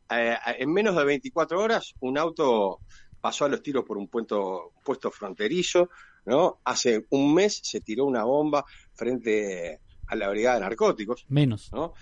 en menos de 24 horas, un auto pasó a los tiros por un puesto, puesto fronterizo, ¿no? Hace un mes se tiró una bomba frente a la brigada de narcóticos. Menos. ¿no?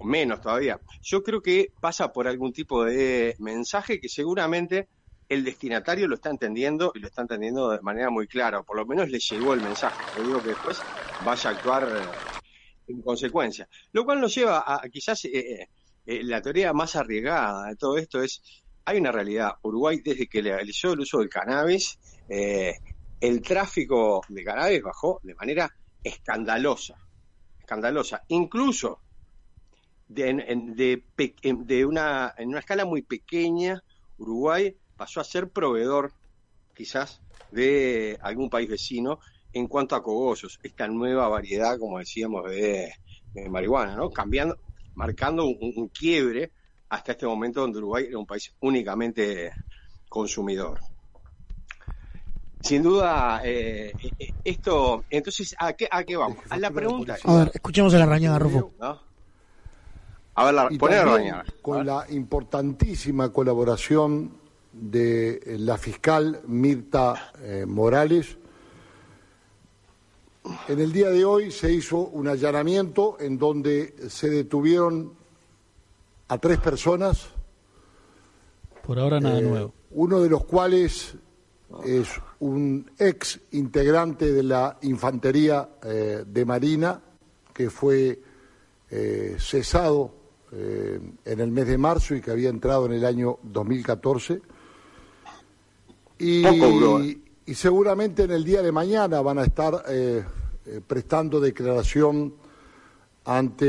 Menos todavía. Yo creo que pasa por algún tipo de mensaje que seguramente el destinatario lo está entendiendo y lo está entendiendo de manera muy clara, por lo menos le llegó el mensaje. Yo digo que después vaya a actuar eh, en consecuencia. Lo cual nos lleva a, quizás eh, eh, la teoría más arriesgada de todo esto es, hay una realidad, Uruguay desde que legalizó el uso del cannabis, el tráfico de cannabis bajó de manera escandalosa, escandalosa. Incluso de, de, una, en una escala muy pequeña, Uruguay pasó a ser proveedor, quizás, de algún país vecino en cuanto a cogollos, esta nueva variedad, como decíamos, de, marihuana, ¿no? Cambiando, marcando un, quiebre hasta este momento donde Uruguay era un país únicamente consumidor. Sin duda, eh, eh, esto, entonces, ¿a qué, ¿a qué vamos? A la pregunta. A ver, escuchemos a la rañada, Rufo. A ver, la, Con la importantísima colaboración de eh, la fiscal Mirta eh, Morales, en el día de hoy se hizo un allanamiento en donde se detuvieron a tres personas. Por ahora nada eh, nuevo. Uno de los cuales es un ex integrante de la Infantería de Marina que fue cesado eh, en el mes de marzo y que había entrado en el año 2014. Y, y seguramente en el día de mañana van a estar eh, eh, prestando declaración ante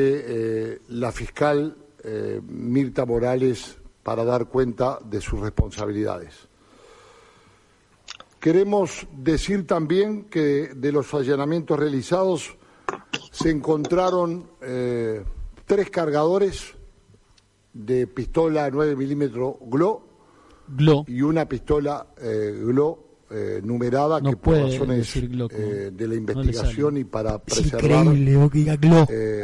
eh, la fiscal eh, Mirta Morales para dar cuenta de sus responsabilidades. Queremos decir también que de los allanamientos realizados se encontraron eh, tres cargadores de pistola 9 milímetros GLO, Glo. y una pistola eh, GLO eh, numerada No que por puede razones decir Glo, eh, de la investigación y para Es preservar Glo. eh,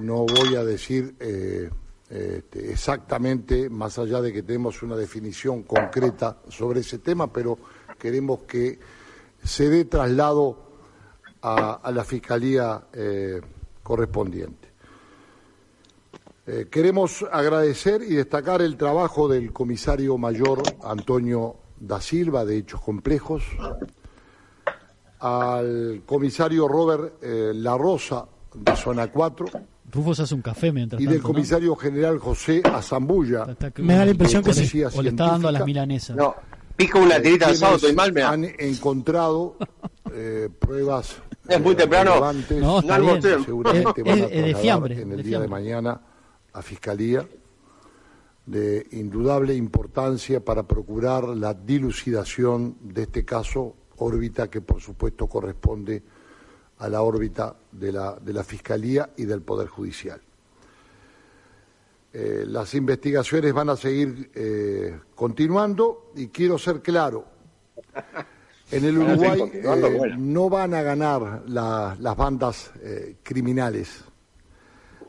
no voy a decir eh, este, exactamente, más allá de que tenemos una definición concreta sobre ese tema, pero queremos que se dé traslado a, a la Fiscalía eh, correspondiente. Eh, queremos agradecer y destacar el trabajo del comisario mayor Antonio da Silva de Hechos Complejos, al comisario Robert eh, La Rosa de Zona 4 Rufo se hace un café mientras y tanto, del ¿no? comisario general José Azambulla. Está- está- Me da la impresión que sí. O le está dando a las milanesas. No, pico una tirita de sábado, estoy mal, me da. han encontrado eh, pruebas Es muy eh, temprano. No, está No bien. seguramente Es- van a es- es de trasladar fiambre, en el de día de mañana a Fiscalía de indudable importancia para procurar la dilucidación de este caso, órbita que por supuesto corresponde a la órbita de la, de la Fiscalía y del Poder Judicial. Eh, las investigaciones van a seguir eh, continuando y quiero ser claro, en el Uruguay eh, no van a ganar la- las bandas criminales,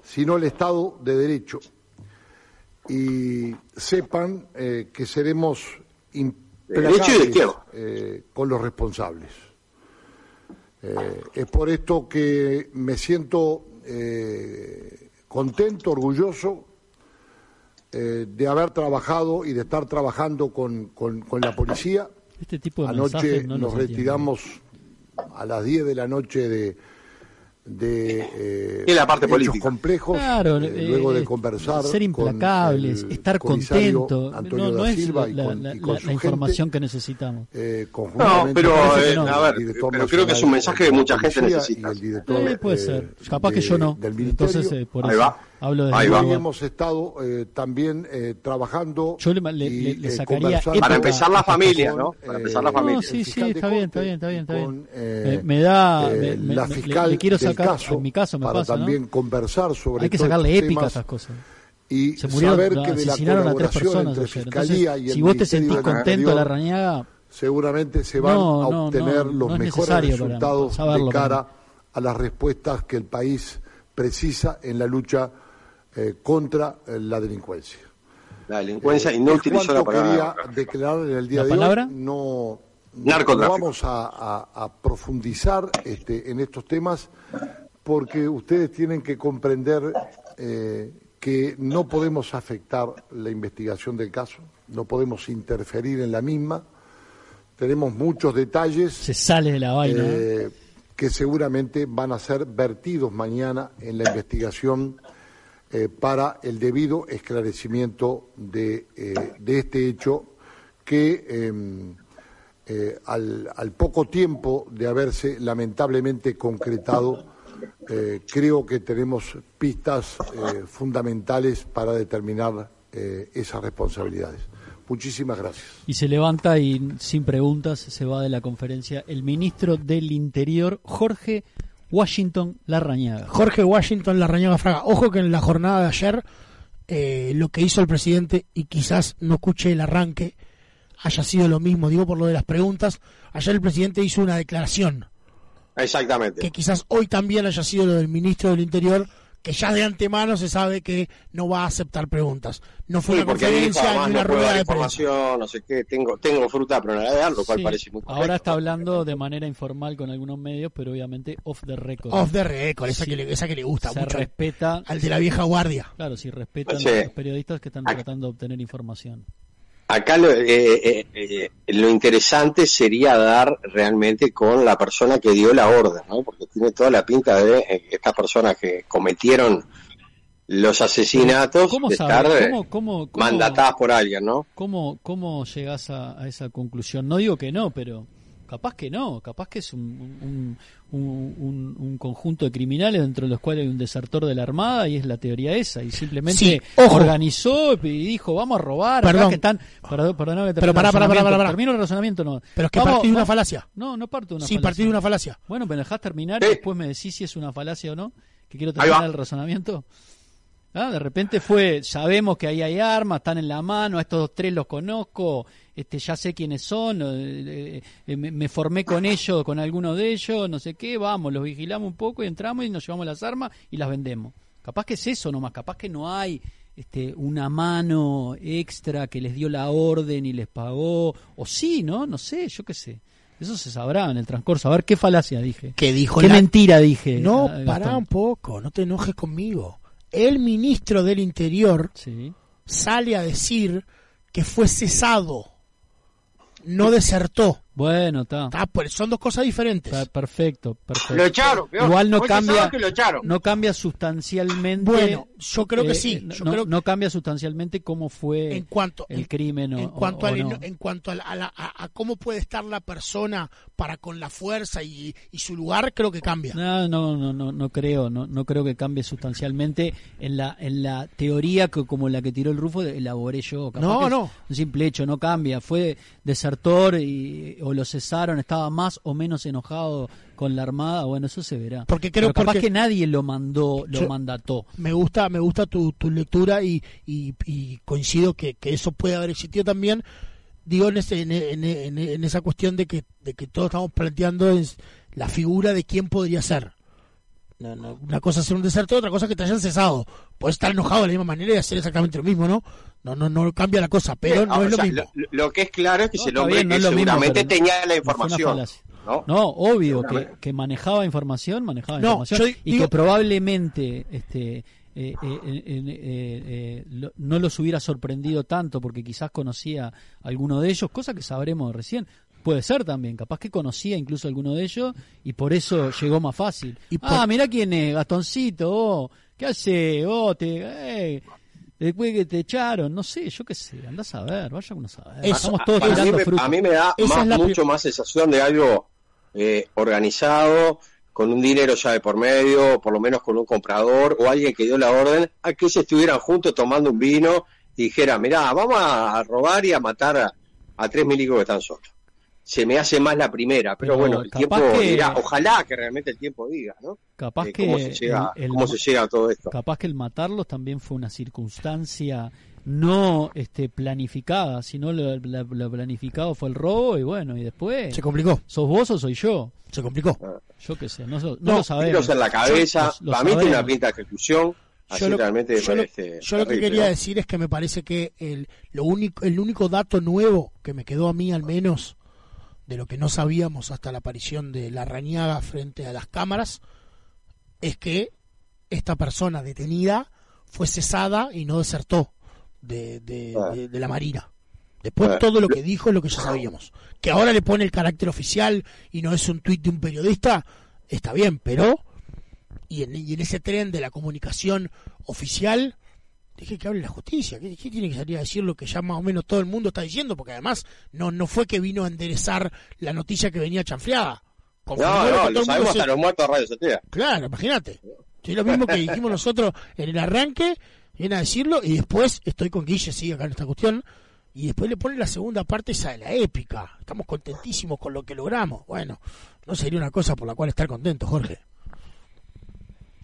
sino el Estado de Derecho. Y sepan eh, que seremos implacables eh, con los responsables. Eh, es por esto que me siento eh, contento, orgulloso eh, de haber trabajado y de estar trabajando con, con- con la policía. Este tipo de Anoche no nos retiramos a las 10 de la noche de, de eh, Y la parte hechos política. complejos, Claro, eh, eh, luego de eh, conversar ser implacables, con el estar contento, Antonio no, no da es la, y con, la- y con la- su la gente, información que necesitamos. eh, No, pero, eh, a ver, pero creo que es un mensaje que mucha gente necesita. el director, Eh, puede ser. Capaz que yo no. Entonces, eh, por Ahí eso va. Hablo desde Ahí el va. Hoy lugar. hemos estado eh, también eh, trabajando Yo le- le- y, le- eh, sacaría Para empezar la familia, con, ¿no? Para eh, empezar la No, familia. sí, el sí, fiscal de está bien, está bien, está bien, está bien. con, eh, me, me da, eh, me- la me- le- fiscal le, quiero del sacar, caso en mi caso me para pasa, ¿no? también conversar sobre Hay que sacarle épica a esas cosas. y Se murieron, saber no, que de la asesinaron a tres colaboración personas entre ayer. Fiscalía Entonces, y el si vos te sentís contento de la rañaga, seguramente se van No, a no, obtener no, los no es mejores para resultados saberlo de cara a las respuestas que el país precisa en la lucha eh, contra eh, la delincuencia. La delincuencia, y no Es utilizo la palabra. quería declarar en el día ¿La de palabra? hoy. No, vamos a, a- a profundizar este, en estos temas porque ustedes tienen que comprender eh, que no podemos afectar la investigación del caso, no podemos interferir en la misma. Tenemos muchos detalles se sale de la vaina. ¿eh? eh, que seguramente van a ser vertidos mañana en la investigación eh, para el debido esclarecimiento de, eh, de este hecho que eh, eh, al, al poco tiempo de haberse lamentablemente concretado, creo que tenemos pistas fundamentales para determinar esas responsabilidades. Muchísimas gracias. Y se levanta y sin preguntas se va de la conferencia el ministro del Interior, Jorge Washington Larrañaga. Jorge Washington Larrañaga Fraga. Ojo que en la jornada de ayer eh, lo que hizo el presidente, y quizás no escuché el arranque, haya sido lo mismo, digo por lo de las preguntas, ayer el presidente hizo una declaración, Exactamente. que quizás hoy también haya sido lo del ministro del Interior, que ya de antemano se sabe que no va a aceptar preguntas. No fue Sí, una dijo, conferencia ni una rueda de prensa. información, no sé qué, tengo, tengo fruta, pero no la voy a dar, lo cual Sí, parece muy correcto. Ahora está hablando de manera informal con algunos medios, pero obviamente off the record. Off the record, esa, Sí. que, le, esa que le gusta Se mucho al- respeta. al de la vieja guardia. Claro, si respetan Sí. a los periodistas que están tratando de obtener información. Acá lo, eh, eh, eh, lo interesante sería dar realmente con la persona que dio la orden, ¿no? Porque tiene toda la pinta de eh, estas personas que cometieron los asesinatos ¿Cómo de estar ¿Cómo, cómo, cómo- mandatadas por alguien, ¿no? ¿Cómo, cómo llegas a, a esa conclusión? No digo que no, pero capaz que no, capaz que es un, un, un, un conjunto de criminales dentro de los cuales hay un desertor de la Armada y es la teoría esa, y simplemente Sí, organizó y dijo, vamos a robar, acá Perdón. que están, perdón, perdón que Pero pará, pará, pará, pará. Termino el razonamiento, no. Pero es que Vamos- partí de una falacia. No, no parto de una Sí, falacia. partí de una falacia. Bueno, me dejás terminar y Sí. después me decís si es una falacia o no, que quiero terminar el razonamiento. Ah, De repente fue, sabemos que ahí hay armas, están en la mano, a estos tres los conozco, este, ya sé quiénes son, eh, eh, me, me formé con ellos, con alguno de ellos, no sé qué, vamos, los vigilamos un poco y entramos y nos llevamos las armas y las vendemos. Capaz que es eso nomás, capaz que no hay este, una mano extra que les dio la orden y les pagó, o sí, ¿no? No sé, yo qué sé. Eso se sabrá en el transcurso. A ver, ¿qué falacia dije? Que dijo ¿Qué la- mentira dije? No, ah, pará un poco, no te enojes conmigo. El ministro del Interior Sí. sale a decir que fue cesado, no desertó. Bueno, está. Ah, pues son dos cosas diferentes. Está perfecto, perfecto. Lo echaron, peor. Igual no cambia, cesado que lo echaron. no cambia sustancialmente. Bueno, yo creo que eh, sí, No, yo no- creo- no cambia sustancialmente cómo fue en cuanto el crimen. o- en o- cuanto, o al- no. en cuanto a, la- a la- a- a cómo puede estar la persona para con la fuerza y, y su lugar creo que cambia No, no, no, no, no creo, no, no creo que cambie sustancialmente en la, en la teoría que como la que tiró el Rufo elaboré yo. Capaz No, no. Un simple hecho, no cambia. Fue desertor y, o lo cesaron, estaba más o menos enojado con la armada. Bueno, eso se verá. Porque creo- Pero capaz porque- que nadie lo mandó, lo mandató. me gusta me gusta tu, tu lectura y, y- y coincido que, que eso puede haber existido también digo en, ese- en, en- en- en esa cuestión de que de que todos estamos planteando es la figura de quién podría ser No, no, una cosa es ser un desertor otra cosa es que te hayan cesado puedes estar enojado de la misma manera y hacer exactamente lo mismo no no no no cambia la cosa pero no es lo sea, mismo Lo, lo que es claro es que No, es el está hombre bien, no que es lo mismo, seguramente tenía la información. ¿no? No, obvio que, manejaba información, manejaba No, información yo y digo- que probablemente este eh, eh, eh, eh, eh, lo- no los hubiera sorprendido tanto porque quizás conocía a alguno de ellos, cosa que sabremos recién. Puede ser también, capaz que conocía incluso alguno de ellos y por eso llegó más fácil. Y por- Ah, mirá quién es, Gastoncito, oh, ¿qué hace? Oh, te, eh, después que te echaron, no sé, yo qué sé, andás a ver, vaya uno a saber. Eso, Estamos todos a, mí me, fruta. a mí me da más- mucho más sensación de algo eh, organizado, con un dinero ya de por medio, por lo menos con un comprador o alguien que dio la orden, a que se estuvieran juntos tomando un vino y dijera, mirá, vamos a robar y a matar a, a tres milicos que están solos. Se me hace más la primera, pero, Pero bueno, el tiempo que- dirá, ojalá que realmente el tiempo diga, ¿no? Capaz Eh, que cómo se llega, el- el- cómo se llega a todo esto. capaz que el matarlos también fue una circunstancia no este planificada, sino lo, la- lo planificado fue el robo y bueno, y después se complicó sos vos o soy yo. se complicó Yo qué sé, no, no No, lo sabemos. En la cabeza, Lo- lo para mí tiene una pinta de ejecución, así yo lo, realmente me yo lo- parece yo lo que quería decir es que me parece que el, lo único, el único dato nuevo que me quedó a mí al menos de lo que no sabíamos hasta la aparición de la rañaga frente a las cámaras es que esta persona detenida fue cesada y no desertó de, de- de- de la Marina. Después todo lo que dijo es lo que ya sabíamos. Que ahora le pone el carácter oficial y no es un tuit de un periodista, está bien, pero y en, y en ese tren de la comunicación oficial, dije que hable la justicia. ¿Qué, qué tiene que salir a decir lo que ya más o menos todo el mundo está diciendo? Porque además no, no fue que vino a enderezar la noticia que venía chanfleada. No, que no, lo sabemos se- hasta los muertos de Radio Cetea. Claro, imagínate. Es lo mismo que dijimos nosotros en el arranque, viene a decirlo, y después estoy con Guille, sí, acá en esta cuestión, y después le pone la segunda parte esa de la épica. Estamos contentísimos con lo que logramos. Bueno, no sería una cosa por la cual estar contento, Jorge.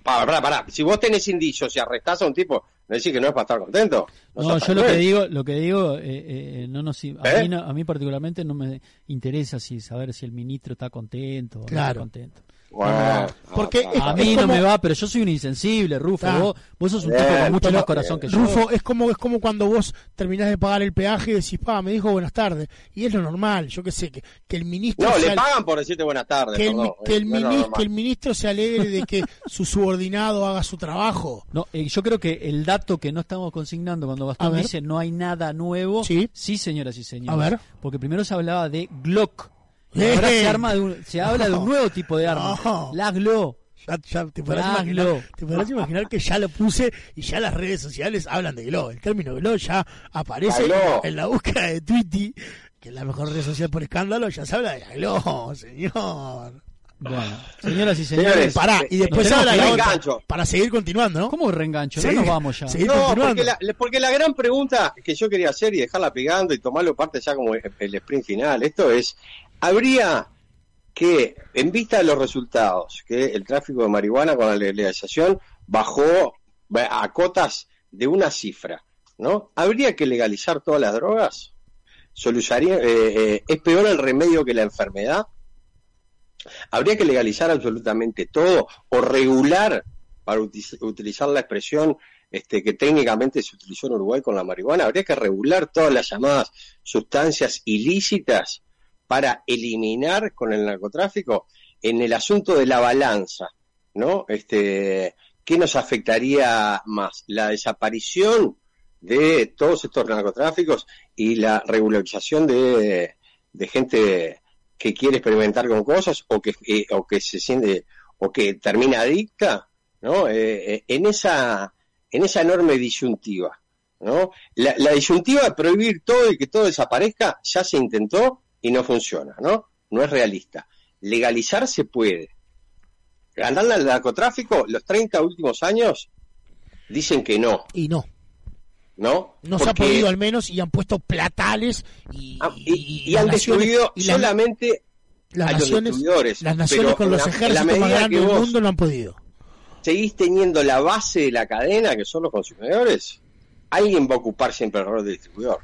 Pará, pará, pará. Si vos tenés indicios y arrestás a un tipo, ¿no decís que no es para estar contento? No, yo lo que digo, lo que digo, eh, eh, no nos, a, ¿Eh? mí no- a mí particularmente no me interesa si saber si el ministro está contento o no está Claro. contento. Bueno, Porque ah, es- A mí es no me va, pero yo soy un insensible, Rufo. Ah. Vos, vos sos un Bien, tipo con mucho más corazón que yo. Rufo, es como, es como cuando vos terminás de pagar el peaje y decís, pa, me dijo buenas tardes. Y es lo normal, yo qué sé, que, que el ministro... No, le al- pagan por decirte buenas tardes. que el, perdón, que, el que ministro se alegre de que <laughs> su subordinado haga su trabajo. No, eh, yo creo que el dato que no estamos consignando cuando A Gastón dice no hay nada nuevo, Sí. señoras y señores. A ver. Porque primero se hablaba de Glock. Ahora se, <laughs> arma de un- se habla de un nuevo tipo de arma. No. La Glock. Ya, ya te, podrás imaginar, te podrás imaginar que ya lo puse y ya las redes sociales hablan de Glow. El término Glow ya aparece La Glow. en la búsqueda de Twitty. que es la mejor red social por escándalo, ya se habla de Aló, señor. Bueno, señoras y Señores, señores. Pará, y después habla la otra, engancho. para seguir continuando, ¿no? ¿Cómo reengancho? Sí. No nos vamos ya. No, porque la, porque la gran pregunta que yo quería hacer y dejarla pegando y tomarlo parte ya como el sprint final, esto es, ¿habría que, en vista de los resultados, que el tráfico de marihuana con la legalización bajó a cotas de una cifra, ¿no? ¿Habría que legalizar todas las drogas? ¿Solucionaría, eh, eh, ¿Es peor el remedio que la enfermedad? ¿Habría que legalizar absolutamente todo o regular, para uti- utilizar la expresión este, que técnicamente se utilizó en Uruguay con la marihuana, habría que regular todas las llamadas sustancias ilícitas para eliminar con el narcotráfico en el asunto de la balanza, ¿no? Este, ¿qué nos afectaría más? La desaparición de todos estos narcotráficos y la regularización de, gente que quiere experimentar con cosas o que eh, o que se siente o que termina adicta, ¿no? Eh, eh, en esa en esa enorme disyuntiva, ¿no? La, la disyuntiva de prohibir todo y que todo desaparezca ya se intentó y no funciona, ¿no? No es realista. Legalizar se puede. Ganarle al narcotráfico, los 30 últimos años dicen que no, Y no, ¿no? no se ha podido al menos y han puesto platales y, Ah, y, y las han naciones- destruido y solamente las a los naciones, destruidores. las naciones Pero con los la- ejércitos más grandes del mundo no han podido. seguís teniendo la base de la cadena, que son los consumidores, alguien va a ocupar siempre el rol de distribuidor.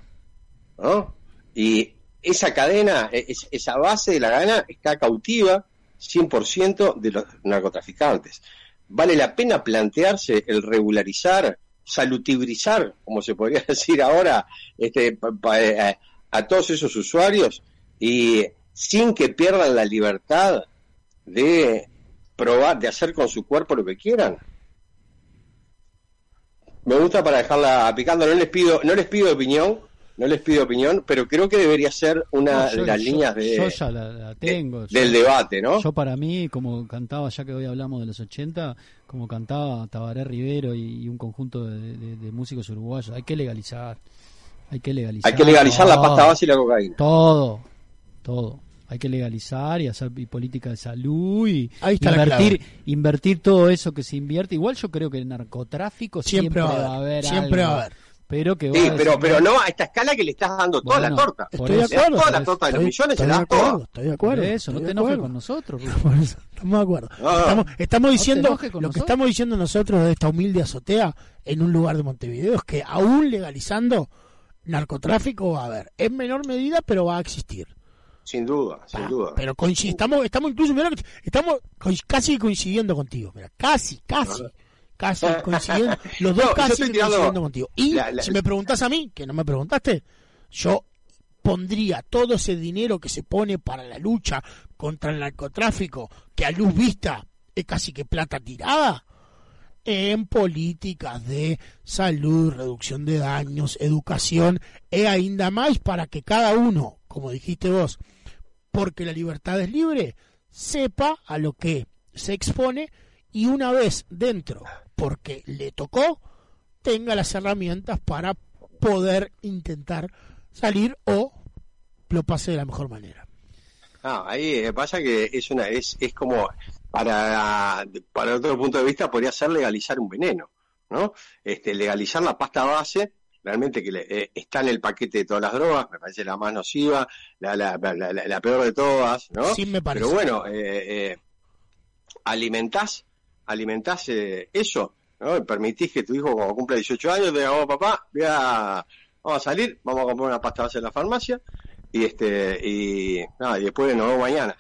¿no? Y esa cadena, e- es- esa base de la cadena está cautiva 100% de los narcotraficantes. Vale la pena plantearse el regularizar, salutibrizar, como se podría <laughs> decir ahora, este, pa- pa- eh, a todos esos usuarios y sin que pierdan la libertad de probar, de hacer con su cuerpo lo que quieran. Me gusta para dejarla picando, no les pido, no les pido opinión, no les pido opinión, pero creo que debería ser una No, yo- de las yo- líneas de, Yo ya la, la tengo. del Yo- debate, ¿no? Yo para mí, como cantaba, ya que hoy hablamos de los 80, como cantaba Tabaré Rivero y, y un conjunto de, de- de músicos uruguayos, hay que legalizar. Hay que legalizar. Hay que legalizar la pasta base y la cocaína. Todo, todo. Hay que legalizar y hacer y política de salud y Ahí está la invertir, invertir todo eso que se invierte. Igual yo creo que el narcotráfico siempre, Siempre va a haber. siempre algo, va a haber. Pero que Sí, pero, pero no a esta escala que le estás dando toda Bueno, la torta. Estoy de acuerdo. toda la torta de los estoy- millones, se estoy la de toda. acuerdo, Estoy de acuerdo. Por eso, no te enojes con nosotros. Estamos de acuerdo. No, no. Estamos, estamos diciendo, lo que estamos diciendo nosotros de esta humilde azotea en un lugar de Montevideo es que aún legalizando narcotráfico va a haber. En menor medida, pero va a existir. Sin duda, sin duda. Pero estamos, estamos incluso, mirá estamos casi coincidiendo contigo. Mira, casi, casi. Casi coincidiendo. <laughs> Los dos No, casi coincidiendo contigo. Y la- la- si me preguntas a mí, que no me preguntaste, yo pondría todo ese dinero que se pone para la lucha contra el narcotráfico, que a luz vista es casi que plata tirada, en políticas de salud, reducción de daños, educación, e ainda más para que cada uno, como dijiste vos, porque la libertad es libre, sepa a lo que se expone y una vez dentro, porque le tocó, tenga las herramientas para poder intentar salir o lo pase de la mejor manera. Ah, ahí eh, pasa que es una es, es como para para otro punto de vista podría ser legalizar un veneno, ¿no? Este legalizar la pasta base realmente que le- eh, está en el paquete de todas las drogas, me parece la más nociva, la, la, la, la- la peor de todas, ¿no? Sí, me parece. Pero bueno, eh, eh, alimentás, alimentás eh, eso, ¿no? Permitís que tu hijo cuando cumpla 18 años te diga, oh papá, voy a, vamos a salir, vamos a comprar una pasta base en la farmacia y este y nada, y después nos vemos mañana.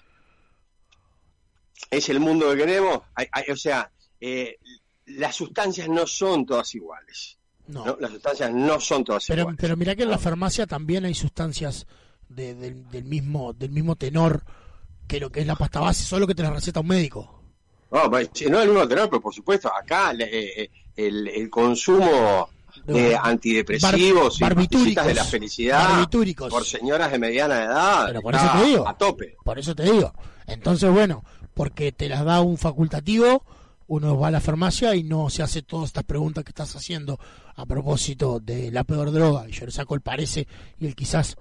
Es el mundo que queremos, Hay- hay- o sea, eh, las sustancias no son todas iguales. No. ¿no? Las sustancias no son todas Pero, iguales. pero mira que en la farmacia también hay sustancias de- del, del mismo del mismo tenor que lo que es la pasta base, solo que te la receta un médico. No, no el pero por supuesto, acá eh, eh, el, el consumo de Bar- antidepresivos y barbitúricos, pastillitas de la felicidad barbitúricos. por señoras de mediana edad Pero por está eso te digo. a tope. Por eso te digo. Entonces, bueno, porque te las da un facultativo, uno va a la farmacia y no se hace todas estas preguntas que estás haciendo a propósito de la peor droga. Y yo le saco el parece y el quizás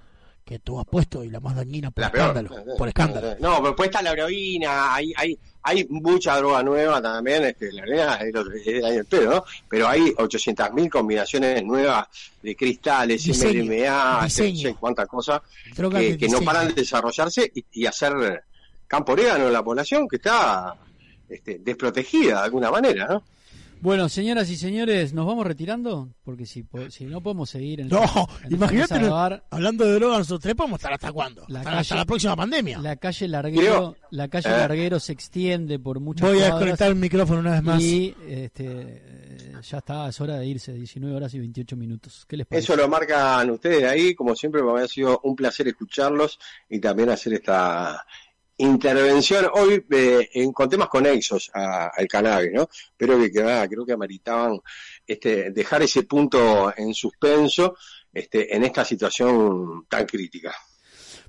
que tú has puesto y la más dañina por La peor. escándalo. Por escándalo. No, pero está la heroína, hay, hay, hay mucha droga nueva también, este, la heroína es el año pedo, ¿no? Pero hay 800.000 combinaciones nuevas de cristales, Diseño, MDMA, este, no diseño. sé cuántas cosas, que, no paran de desarrollarse y, y hacer campo orégano en la población que está este, desprotegida de alguna manera, ¿no? Bueno, señoras y señores, ¿nos vamos retirando? Porque si, no podemos seguir en No, en imagínate, hablando de drogas, nosotros tres podemos estar hasta cuándo? La hasta, calle- hasta la próxima pandemia. la calle Larguero, la calle Eh. Larguero se extiende por muchas Voy a desconectar el micrófono una vez más. y este, eh, ya está, es hora de irse, 19 horas y 28 minutos. ¿Qué les parece? Eso lo marcan ustedes ahí, como siempre me ha sido un placer escucharlos y también hacer esta intervención hoy eh, en- con temas conexos a- al cannabis, ¿no? Pero que, que, ah, creo que ameritaban este, dejar ese punto en suspenso este, en esta situación tan crítica.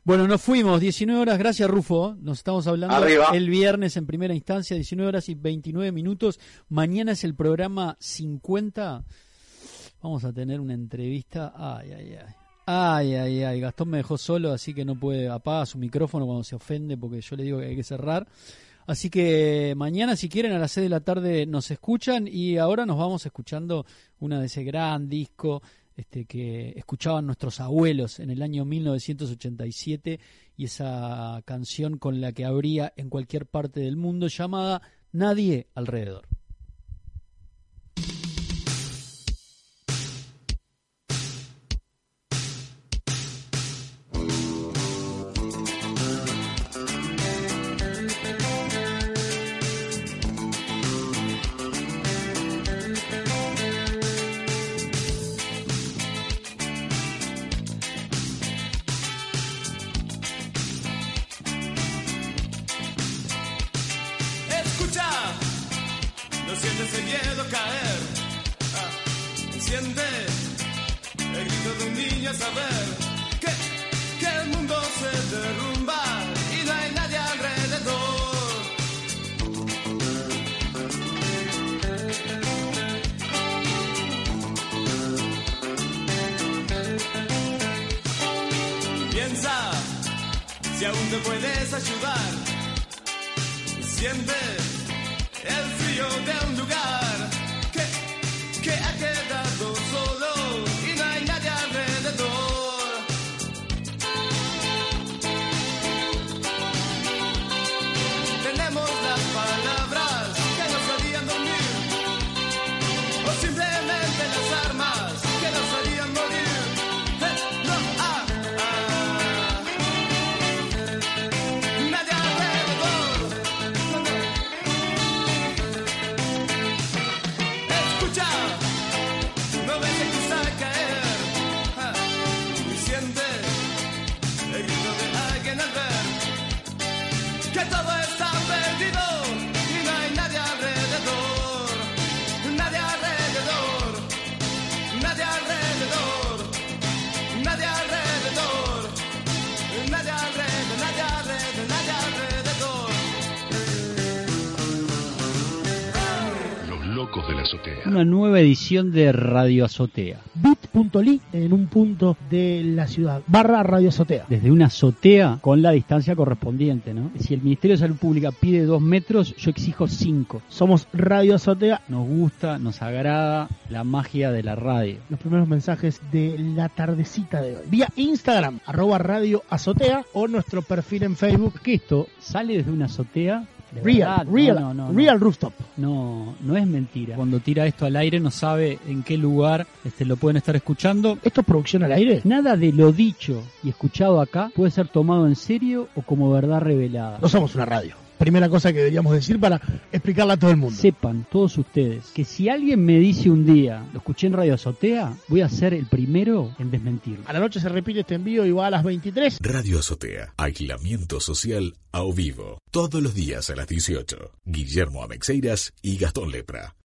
Bueno, nos fuimos, 19 horas, gracias Rufo. Nos estamos hablando Arriba. el viernes en primera instancia, 19 horas y 29 minutos. Mañana es el programa 50. Vamos a tener una entrevista. Ay, ay, ay. Ay, ay, ay. Gastón me dejó solo, así que no puede apagar su micrófono cuando se ofende porque yo le digo que hay que cerrar. Así que mañana, si quieren, a las 6 de la tarde nos escuchan y ahora nos vamos escuchando una de ese gran disco este, que escuchaban nuestros abuelos en el año 1987 y esa canción con la que habría en cualquier parte del mundo llamada Nadie alrededor. Una nueva edición de Radio Azotea. bit.ly en un punto de la ciudad. Barra Radio Azotea. Desde una azotea con la distancia correspondiente, ¿no? Si el Ministerio de Salud Pública pide dos metros, yo exijo cinco. Somos Radio Azotea. Nos gusta, nos agrada la magia de la radio. Los primeros mensajes de la tardecita de hoy. Vía Instagram, arroba Radio Azotea o nuestro perfil en Facebook. Que esto sale desde una azotea. De Real, verdad. real, No, no, no, real no. rooftop. No, no es mentira. Cuando tira esto al aire no sabe en qué lugar este, lo pueden estar escuchando. ¿Esto es producción al aire? Nada de lo dicho y escuchado acá puede ser tomado en serio o como verdad revelada. No somos una radio. Primera cosa que deberíamos decir para explicarla a todo el mundo. Sepan todos ustedes que si alguien me dice un día, lo escuché en Radio Azotea, voy a ser el primero en desmentirlo. A la noche se repite este envío y va a las 23. Radio Azotea. Aislamiento social a vivo. Todos los días a las 18. Guillermo Amexeiras y Gastón Lepra.